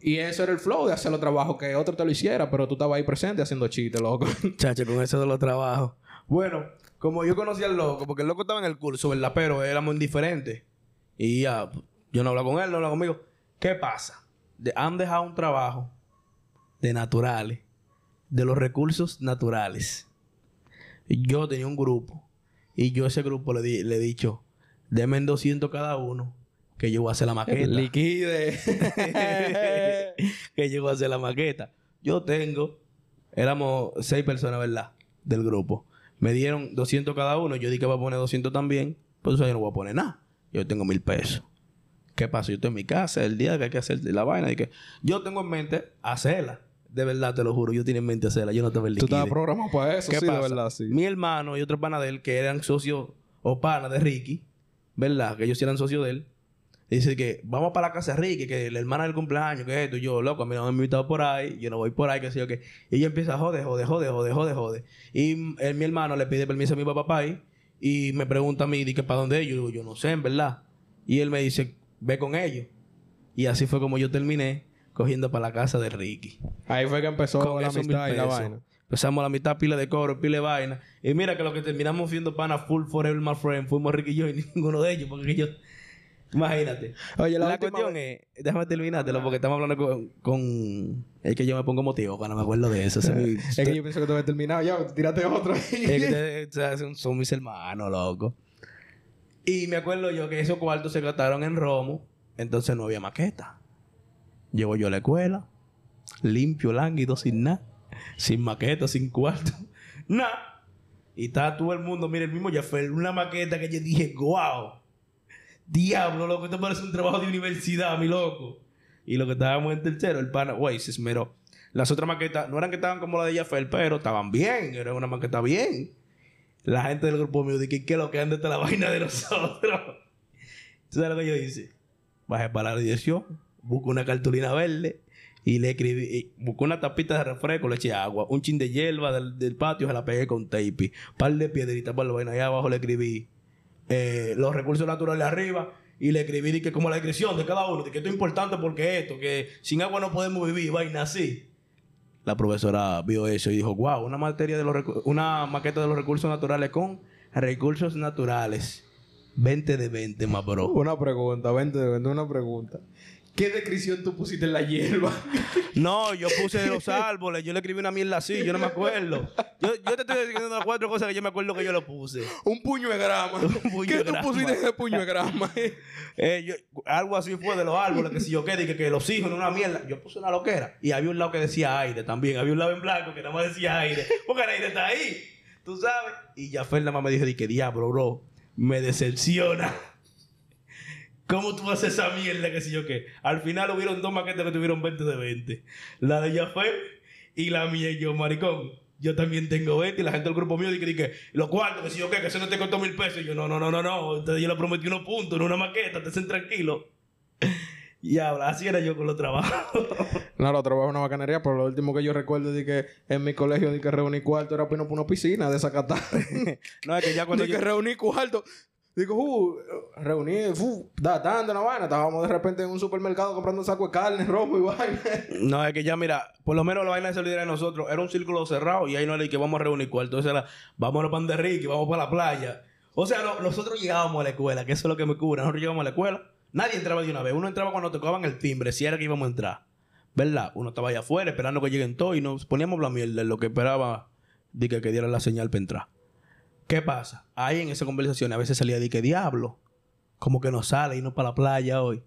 B: Y eso era el flow de hacer los trabajos que otro te lo hiciera, pero tú estabas ahí presente haciendo chistes, loco.
A: Chacho, con eso de los trabajos. Bueno, como yo conocí al loco, porque el loco estaba en el curso, ¿verdad? Pero éramos indiferentes. Y ya, yo no hablaba con él, no hablaba conmigo. ¿Qué pasa? De- han dejado un trabajo de naturales, de los recursos naturales. Yo tenía un grupo. Y yo a ese grupo le, di- le he dicho, denme 200 cada uno, que yo voy a hacer la maqueta.
B: Liquide.
A: que llegó a hacer la maqueta. Yo tengo, éramos seis personas, ¿verdad? Del grupo. Me dieron 200 cada uno. Yo dije que voy a poner 200 también. Por eso yo no voy a poner nada. Yo tengo mil pesos. ¿Qué pasa? Yo estoy en mi casa el día que hay que hacer la vaina. Y que yo tengo en mente hacerla. De verdad, te lo juro. Yo tengo en mente hacerla. Yo no te voy
B: tú estabas programado para eso,
A: ¿Qué
B: sí,
A: pasa?
B: de verdad, sí.
A: Mi hermano y otro pana de él, que eran socios o pana de Ricky, ¿verdad? Que ellos eran socios de él. Dice que vamos para la casa de Ricky, que la hermana del cumpleaños, que esto, y yo, loco, a mí no me han invitado por ahí, yo no voy por ahí, que sé yo qué. Y ella empieza a joder, joder, joder, joder, joder, joder. Y él, mi hermano le pide permiso a mi papá ahí y me pregunta a mí, que para dónde es. Yo digo, yo no sé, en verdad. Y él me dice, ve con ellos. Y así fue como yo terminé cogiendo para la casa de Ricky.
B: Ahí fue que empezó
A: Con
B: la amistad y la vaina.
A: Empezamos la mitad pila de cobro, pila de vaina. Y mira que lo que terminamos siendo pana full forever my friend fuimos Ricky y yo y ninguno de ellos, porque ellos... Imagínate.
B: Oye,
A: La,
B: la,
A: cuestión
B: vez-
A: es, déjame terminártelo porque estamos hablando con, con... Es que yo me pongo motivo cuando me acuerdo de eso. Es mi-
B: Es que yo pienso que tú habías terminado ya, tírate otro
A: es que ustedes son, son mis hermanos, loco. Y me acuerdo yo que esos cuartos se gastaron en Romo, entonces no había maqueta. Llego yo a la escuela, limpio, lánguido, sin nada, sin maqueta, sin cuarto, nada. Y está todo el mundo, mire, el mismo ya fue una maqueta que yo dije, wow, diablo, loco, esto parece un trabajo de universidad, mi loco. Y lo que estábamos en tercero, el pana, güey, se esmeró. Las otras maquetas no eran que estaban como la de Jafel, pero estaban bien, era una maqueta bien. La gente del grupo mío dije, ¿qué es lo que anda esta la vaina de nosotros? ¿Tú sabes lo que yo hice? Bajé para la dirección, busco una cartulina verde y le escribí, y busco una tapita de refresco, le eché agua, un chin de hierba del, del patio, se la pegué con tape, par de piedritas para la vaina, ahí abajo le escribí eh, los recursos naturales arriba y le escribí de que como la descripción de cada uno, de que esto es importante porque esto, que sin agua no podemos vivir, vaina así. La profesora vio eso y dijo, wow, una materia de los una maqueta de los recursos naturales con recursos naturales. 20 de 20, más bro.
B: Una pregunta, vente, vente una pregunta. ¿Qué descripción tú pusiste en la hierba?
A: No, yo puse de los árboles, yo le escribí una mierda así, yo no me acuerdo. Yo, yo te estoy diciendo las cuatro cosas que yo me acuerdo que yo lo puse.
B: Un puño de grama.
A: puño
B: ¿Qué
A: de
B: tú
A: grama.
B: pusiste en ese puño de grama?
A: Eh, yo- algo así fue de los árboles, que si yo qué, dije que los hijos en una mierda. Yo puse una loquera. Y había un lado que decía aire también. Había un lado en blanco que nada más decía aire. Porque el aire está ahí. Tú sabes. Y ya nada más me dijo, di que diablo, bro. Me decepciona. ¿Cómo tú haces esa mierda que si yo qué? Al final hubieron dos maquetas que tuvieron 20 de 20. La de Jafé y la mía y yo, maricón. Yo también tengo 20 y la gente del grupo mío dice que los cuartos, que si yo qué, que eso no te costó mil pesos. Y yo, no, no, no, no, no. Entonces yo le prometí unos puntos en una maqueta, te hacen tranquilo. Y habla, así era yo con los trabajos.
B: No, lo trabajo en una bacanería, pero lo último que yo recuerdo es de que en mi colegio de que reuní cuarto era para una piscina de sacatar.
A: no, es que ya cuando
B: de
A: yo...
B: que reuní cuarto. Digo, uh, reuní, uh, da tanto una vaina. Estábamos de repente en un supermercado comprando un saco de carne, rojo y vaina.
A: No, es que ya, mira, por lo menos la vaina de solidaridad de nosotros era un círculo cerrado y ahí no era que vamos a reunir cuarto. Entonces era, vamos a pan de Ricky, vamos para la playa. O sea, no- nosotros llegábamos a la escuela, que eso es lo que me cura. Nosotros llegábamos a la escuela, nadie entraba de una vez. Uno entraba cuando tocaban el timbre, si era que íbamos a entrar. ¿Verdad? Uno estaba allá afuera esperando que lleguen todos y nos poníamos la mierda en lo que esperaba de que, que diera la señal para entrar. ¿Qué pasa? Ahí en esa conversación a veces salía de que diablo, como que nos sale y no para la playa hoy.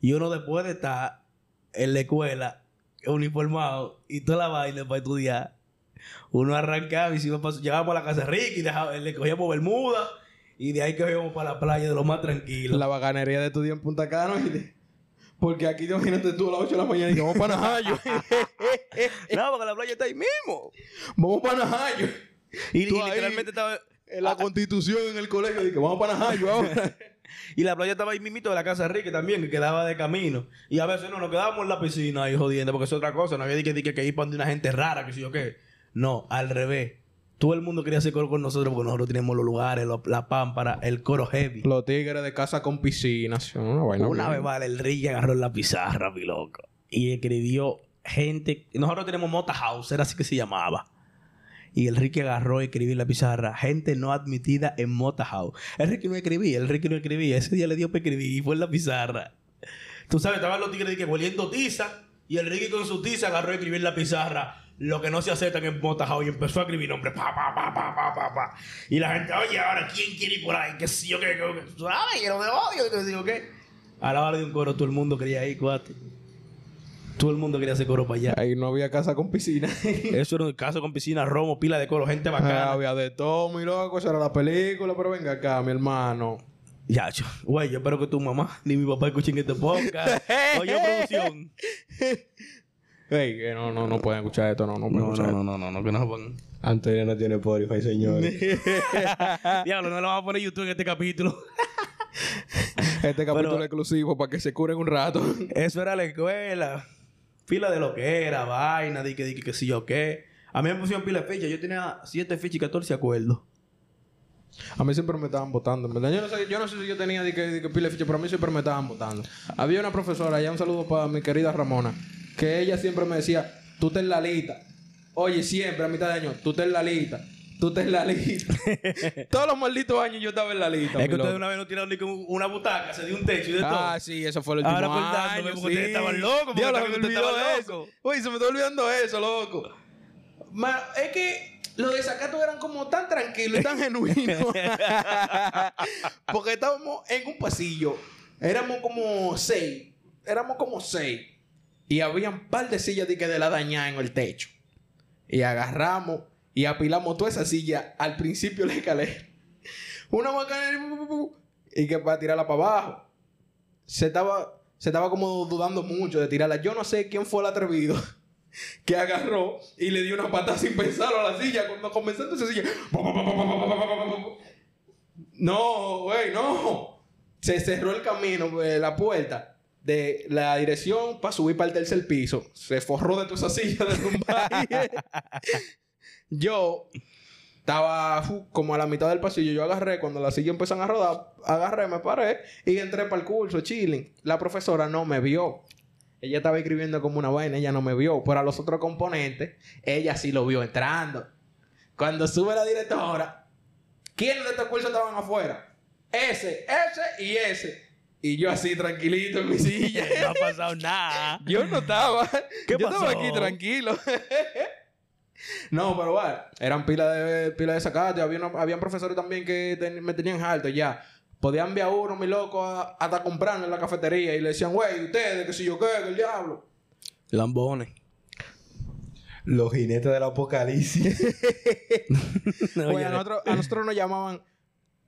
A: Y uno después de estar en la escuela uniformado y toda la vaina para estudiar, uno arrancaba y se iba pa- llegábamos a la casa de Ricky, dejaba- le cogíamos bermuda y de ahí que íbamos para la playa de lo más tranquilo.
B: La bacanería de estudiar en Punta Cana. y- Porque aquí, imagínate tú a las 8 de la mañana y vamos para Najayo.
A: no, porque la playa está ahí mismo.
B: vamos para Najayo.
A: Y, y
B: ahí-
A: literalmente estaba...
B: En la constitución, en el colegio, y que vamos para Najayo ahora.
A: Y la playa estaba ahí mismito de la casa de Ricky también, que quedaba de camino. Y a veces no, nos quedábamos en la piscina ahí jodiendo, porque es otra cosa. No había de que, que, que ir para donde una gente rara, que sé yo qué. No, al revés. Todo el mundo quería hacer coro con nosotros porque nosotros teníamos los lugares, lo- la pámpara, el coro heavy.
B: Los tigres de casa con piscina. Una vaina
A: Una vez vale, el Ricky agarró la pizarra, mi loco. Y escribió gente. Nosotros tenemos Mota House, era así que se llamaba. Y el Ricky agarró y escribió en la pizarra, gente no admitida en Mota. El Ricky no escribía, el Ricky no escribía. Ese día le dio para escribir y fue en la pizarra. Tú sabes, estaban los tigres de que oliendo tiza. Y el Ricky con su tiza agarró y escribió en la pizarra lo que no se aceptan en Mota. Y empezó a escribir nombres. Pa, pa, pa, pa, pa, pa, pa. Y la gente, oye, ahora, ¿quién quiere ir por ahí? Que si yo qué, qué, qué. ¿Sabes? Lleno de odio. Y te digo, ¿qué? A la hora de un coro, todo el mundo quería ir, cuate. Todo el mundo quería hacer coro para allá.
B: Ahí no había casa con piscina.
A: Eso era un caso con piscina, romo, pila de coro, gente
B: Ah,
A: bacana.
B: había de todo, mi loco. Esa era la película. Pero venga acá, mi hermano.
A: Ya, yo, güey, yo espero que tu mamá ni mi papá escuchen este podcast. Oye, producción.
B: Ey, que no, no, no pueden escuchar esto. No, no pueden
A: No,
B: escuchar
A: no, no, no, no, no, que no se pongan.
C: Antonio no tiene Spotify, señores.
A: Diablo, no lo vamos a poner YouTube en este capítulo.
B: Este capítulo exclusivo para que se curen un rato.
A: Eso era la escuela. Pila de lo que era, vaina, di que, di que, que si yo qué. A mí me pusieron pila de fecha. Yo tenía 7 fechas y 14 acuerdos.
B: A mí siempre me estaban votando. verdad. Yo no sé, no sé si yo tenía de que, de que pila de ficha, pero a mí siempre me estaban votando. Había una profesora, allá un saludo para mi querida Ramona, que ella siempre me decía, tú te en la lista. Oye, siempre a mitad de año, tú te en la lista. Tú te en la lista. Todos los malditos años yo estaba en la lista.
A: Es que ustedes una vez no tiraron ni con una butaca, se dio un techo y de todo.
B: Ah, sí, eso fue el último
A: Ahora
B: año.
A: acordándome, porque ustedes
B: sí.
A: estaban locos,
B: Diablo,
A: ustedes
B: olvidó
A: estaban
B: eso. Uy, se me está olvidando eso, loco. Ma- es que los desacatos eran como tan tranquilos y tan genuinos. Porque estábamos en un pasillo. Éramos como seis. Éramos como seis. Y había un par de sillas de, que de la dañada en el techo. Y agarramos y apilamos toda esa silla al principio de la. Una bacana y que para tirarla para abajo. Se estaba, se estaba como dudando mucho de tirarla. Yo no sé quién fue el atrevido que agarró y le dio una patada sin pensarlo a la silla. Cuando comenzó esa silla. No, güey, no. Se cerró el camino, eh, la puerta de la dirección para subir para el tercer piso. Se forró de toda esa silla de un Yo estaba como a la mitad del pasillo. Yo agarré, cuando la silla empezó a rodar, agarré, me paré y entré para el curso, chilling. La profesora no me vio. Ella estaba escribiendo como una vaina, ella no me vio. Pero a los otros componentes, ella sí lo vio entrando. Cuando sube la directora, ¿quiénes de este curso estaban afuera? Ese, ese y ese. Y yo así tranquilito en mi silla.
A: no ha pasado nada.
B: Yo no estaba.
A: ¿Qué
B: yo estaba aquí tranquilo. no, pero bueno, eran pilas de pila de sacate. Había una- habían profesores también que ten- me tenían alto ya. Podían enviar uno, mi loco, a- hasta comprarlo en la cafetería y le decían, güey, ustedes, que si yo qué, que el diablo.
A: Lambones.
C: Los jinetes del apocalipsis.
A: No, oye,
B: a, nosotros, a nosotros nos llamaban,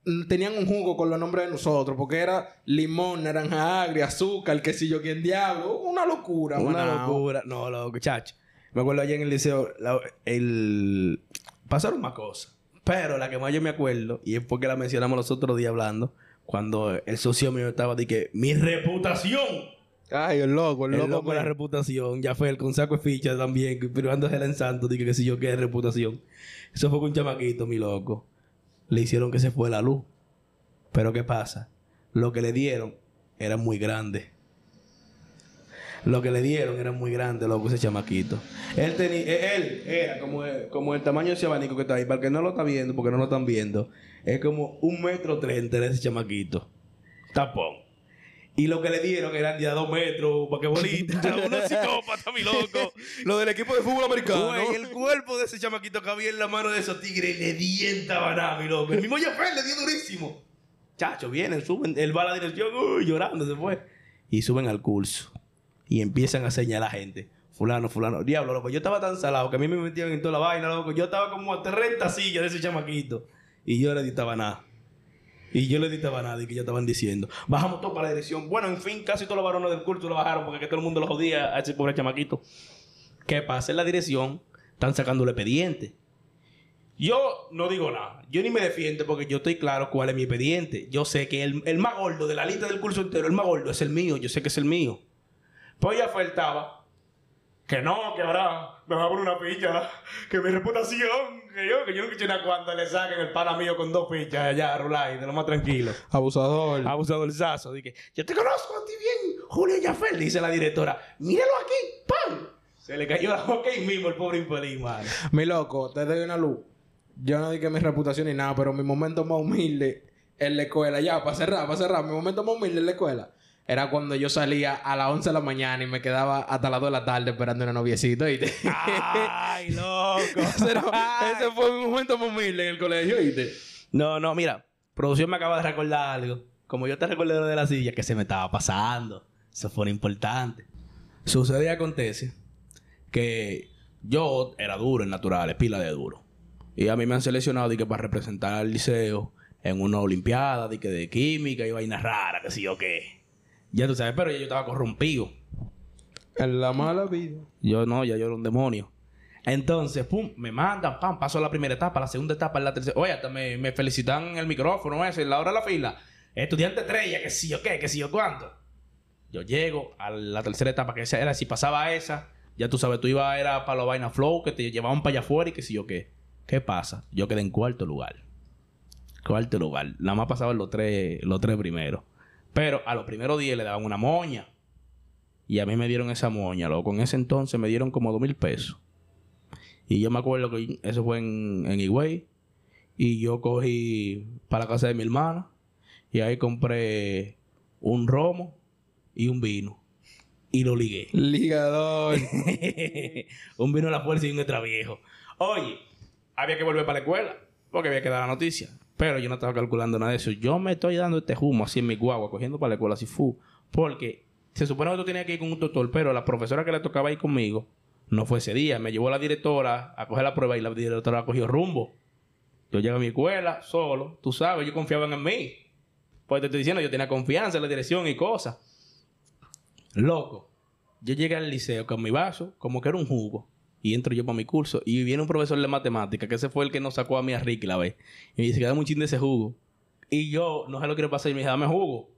B: mm, tenían un jugo con los nombres de nosotros, porque era limón, naranja agria, azúcar, que si yo quién diablo. Una locura,
A: Una
B: manao.
A: locura. No, loco, chacho. Me acuerdo allá en el liceo, la- el... pasaron más cosas. Pero la que más yo me acuerdo, y es porque la mencionamos los otros días hablando, cuando el socio mío estaba de que mi reputación.
B: Ay, el loco, el
A: El
B: loco.
A: loco de la reputación. Ya fue el con saco de ficha también, privándosela en santo, dije que si yo qué reputación. Eso fue con un chamaquito, mi loco. Le hicieron que se fue la luz. Pero ¿qué pasa? Lo que le dieron era muy grande. Lo que le dieron era muy grande, loco, ese chamaquito. Él tenía, él era como, el- como el tamaño de ese abanico que está ahí. Para el que no lo está viendo, porque no lo están viendo, es como un metro treinta de ese chamaquito. Tapón. Y lo que le dieron eran de a dos metros, para que bolita. Unos psicópatas, mi loco.
B: Lo del equipo de fútbol americano.
A: Güey, el cuerpo de ese chamaquito cabía en la mano de esos tigres y le dienta nada, mi loco. El mismo Jafet le dio durísimo. Chacho, vienen, suben, él va a la dirección, uy, llorando se fue. Y suben al curso. Y empiezan a señalar gente. Fulano, fulano. Diablo, loco. Yo estaba tan salado que a mí me metían en toda la vaina, loco. Yo estaba como a 30 sillas de ese chamaquito. Y yo le editaba nada. Y yo le editaba nada y que ya estaban diciendo. Bajamos todo para la dirección. Bueno, en fin, casi todos los varones del culto lo bajaron porque que todo el mundo lo jodía a ese pobre chamaquito. ¿Qué pasa en la dirección? Están sacando el expediente. Yo no digo nada. Yo ni me defiendo porque yo estoy claro cuál es mi expediente. Yo sé que el, el más gordo de la lista del curso entero, el más gordo es el mío. Yo sé que es el mío. Pues ya faltaba que no, que ahora me va a poner una picha, que mi reputación, que yo, que yo no quiero una cuanta le saquen el pana mío con dos pichas allá, Rulay, de lo más tranquilo.
B: Abusador.
A: Abusado el sazo. Dije, yo te conozco a ti bien, Julio Jafel, dice la directora. Míralo aquí, ¡pam! Se le cayó la boca ahí mismo el pobre infeliz, mano.
B: Mi loco, te doy una luz. Yo no dije mi reputación ni nada, pero mi momento más humilde en la escuela, ya, para cerrar, para cerrar, mi momento más humilde en la escuela era cuando yo salía a las 11 de la mañana y me quedaba hasta las 2 de la tarde esperando una noviecita, ¿oíste?
A: ¡Ay, loco!
B: ese, era- ese fue mi momento más humilde en el colegio, ¿oíste?
A: No, no, mira. Producción me acaba de recordar algo. Como yo te recordé lo de la silla, que se me estaba pasando. Eso fue importante. Sucede y acontece que yo era duro en naturales, pila de duro. Y a mí me han seleccionado de que para representar al liceo en una olimpiada, de que de química y vainas raras, que sí o qué. Ya tú sabes, pero ya yo estaba corrompido.
B: En la mala vida.
A: Yo no, ya yo era un demonio. Entonces, pum, me mandan, pam, paso a la primera etapa, la segunda etapa, la tercera. Oye, hasta me, me felicitan en el micrófono ese, en la hora de la fila. Estudiante estrella, que sí o qué, que sí o cuánto. Yo llego a la tercera etapa, que esa era, si pasaba esa, ya tú sabes, tú ibas era para los vaina flow, que te llevaban para allá afuera y que sí o qué. ¿Qué pasa? Yo quedé en cuarto lugar. Cuarto lugar. Nada más pasaban los tres, los tres primeros. Pero a los primeros 10 le daban una moña. Y a mí me dieron esa moña, loco. En ese entonces me dieron como dos mil pesos. Y yo me acuerdo que eso fue en, en Higüey. Y yo cogí para la casa de mi hermana. Y ahí compré un romo y un vino. Y lo ligué.
B: Ligador.
A: un vino a la fuerza y un extra viejo. Oye, había que volver para la escuela. Porque había que dar la noticia. Pero yo no estaba calculando nada de eso. Yo me estoy dando este humo así en mi guagua, cogiendo para la escuela así fu. Porque se supone que tú tenías que ir con un tutor, pero la profesora que le tocaba ir conmigo no fue ese día. Me llevó la directora a coger la prueba y la directora cogió rumbo. Yo llegué a mi escuela solo. Tú sabes, yo confiaban en mí. Pues te estoy diciendo, yo tenía confianza en la dirección y cosas. Loco. Yo llegué al liceo con mi vaso, como que era un jugo. Y entro yo para mi curso. Y viene un profesor de matemática, que ese fue el que nos sacó a mí a Ricky la vez. Y me dice, queda un chin de ese jugo. Y yo no se lo quiero pasar. Y me dice, dame jugo.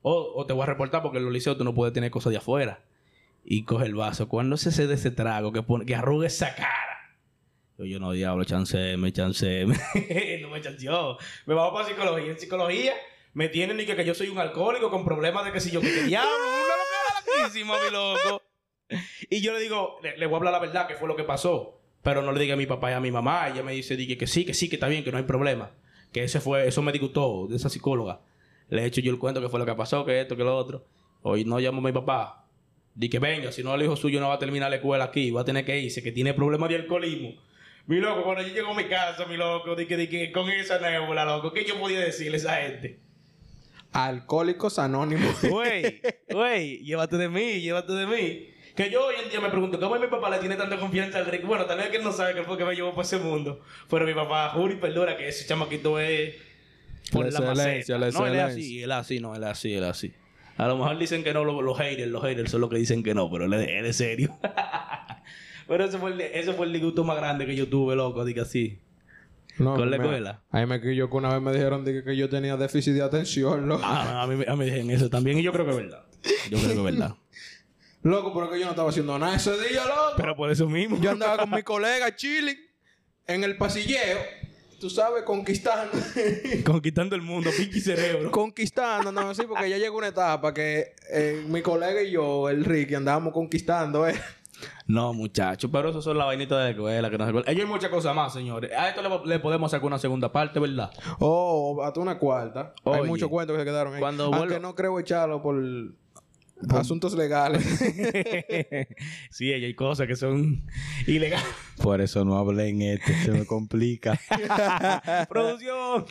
A: O, o te voy a reportar porque en los liceos tú no puedes tener cosas de afuera. Y coge el vaso. Cuando se cede ese trago que, pone, que arruga esa cara. Yo, yo no, diablo, chance, me chance. no me chanceó. Me bajo para psicología. En psicología me tienen ni que, que yo soy un alcohólico con problemas de que si yo que diablo, loquísima, mi loco. Y yo le digo, le, le voy a hablar la verdad, que fue lo que pasó. Pero no le diga a mi papá y a mi mamá. Ella me dice, dije que sí, que sí, que está bien, que no hay problema. Que ese fue, eso me disgustó de esa psicóloga. Le he hecho yo el cuento que fue lo que pasó, que esto, que lo otro. Hoy no llamo a mi papá. Di que venga, si no el hijo suyo no va a terminar la escuela aquí, va a tener que irse, que tiene problemas de alcoholismo. Mi loco, cuando yo llego a mi casa, mi loco, di que, di que con esa nébula, loco, ¿qué yo podía decirle a esa gente?
B: Alcohólicos Anónimos.
A: Güey, güey, llévate de mí, llévate de mí. Que yo hoy en día me pregunto, ¿cómo mi papá le tiene tanta confianza al Rick? Bueno, tal vez que él no sabe que fue que me llevó por ese mundo. Pero mi papá, juro y perdona que ese chamaquito es por
B: La
A: la, maceta. No, él es así, él es así, no, él es así, él es así. A lo mejor dicen que no los, los haters, los haters son los que dicen que no, pero él es, él es serio. pero ese fue, el, ese fue el disgusto más grande que yo tuve, loco, diga así.
B: No,
A: Con la escuela.
B: Ahí me quillo que una vez me dijeron de que, que yo tenía déficit de atención, loco.
A: Ah, a mí, a mí me dijeron eso también y yo creo que es verdad. Yo creo que es verdad.
B: Loco, pero que yo no estaba haciendo nada ese día, loco.
A: pero por eso mismo.
B: Yo andaba con mi colega chilling en el pasilleo tú sabes, conquistando.
A: Conquistando el mundo, pinche cerebro.
B: conquistando, no, sí, porque ya llegó una etapa que eh, mi colega y yo, el Ricky, andábamos conquistando, ¿eh?
A: No, muchachos, pero eso son las vainitas de la escuela que no se acuerdan. Ellos hay muchas cosas más, señores. A esto le, le podemos sacar una segunda parte, ¿verdad?
B: Oh, hasta una cuarta. Hay muchos cuentos que se quedaron ahí.
A: cuando
B: Aunque
A: vuelva-
B: no creo echarlo por asuntos legales.
A: sí, hay cosas que son ilegales.
C: Por eso no hablé en este, se me complica.
A: Producción.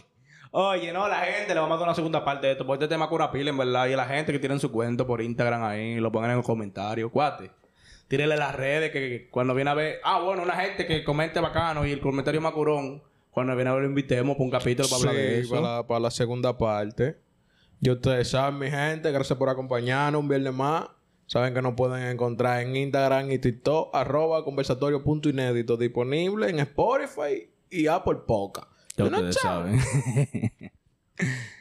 A: Oye, no, la gente le vamos a dar una segunda parte de esto. Porque este tema cura pila, en verdad. Y a la gente que tienen su cuento por Instagram ahí, lo pongan en los comentarios. Cuate. Tírenle las redes que, que cuando viene a ver. Ah, bueno, una gente que comente bacano y el comentario macurón. Cuando viene a ver, lo invitemos para un capítulo para hablar de eso.
B: para la, para la segunda parte. Y ustedes saben, mi gente, gracias por acompañarnos un viernes más. Saben que nos pueden encontrar en Instagram y TikTok, arroba conversatorio.inédito, disponible en Spotify y Apple Podcast.
A: Ya ustedes saben.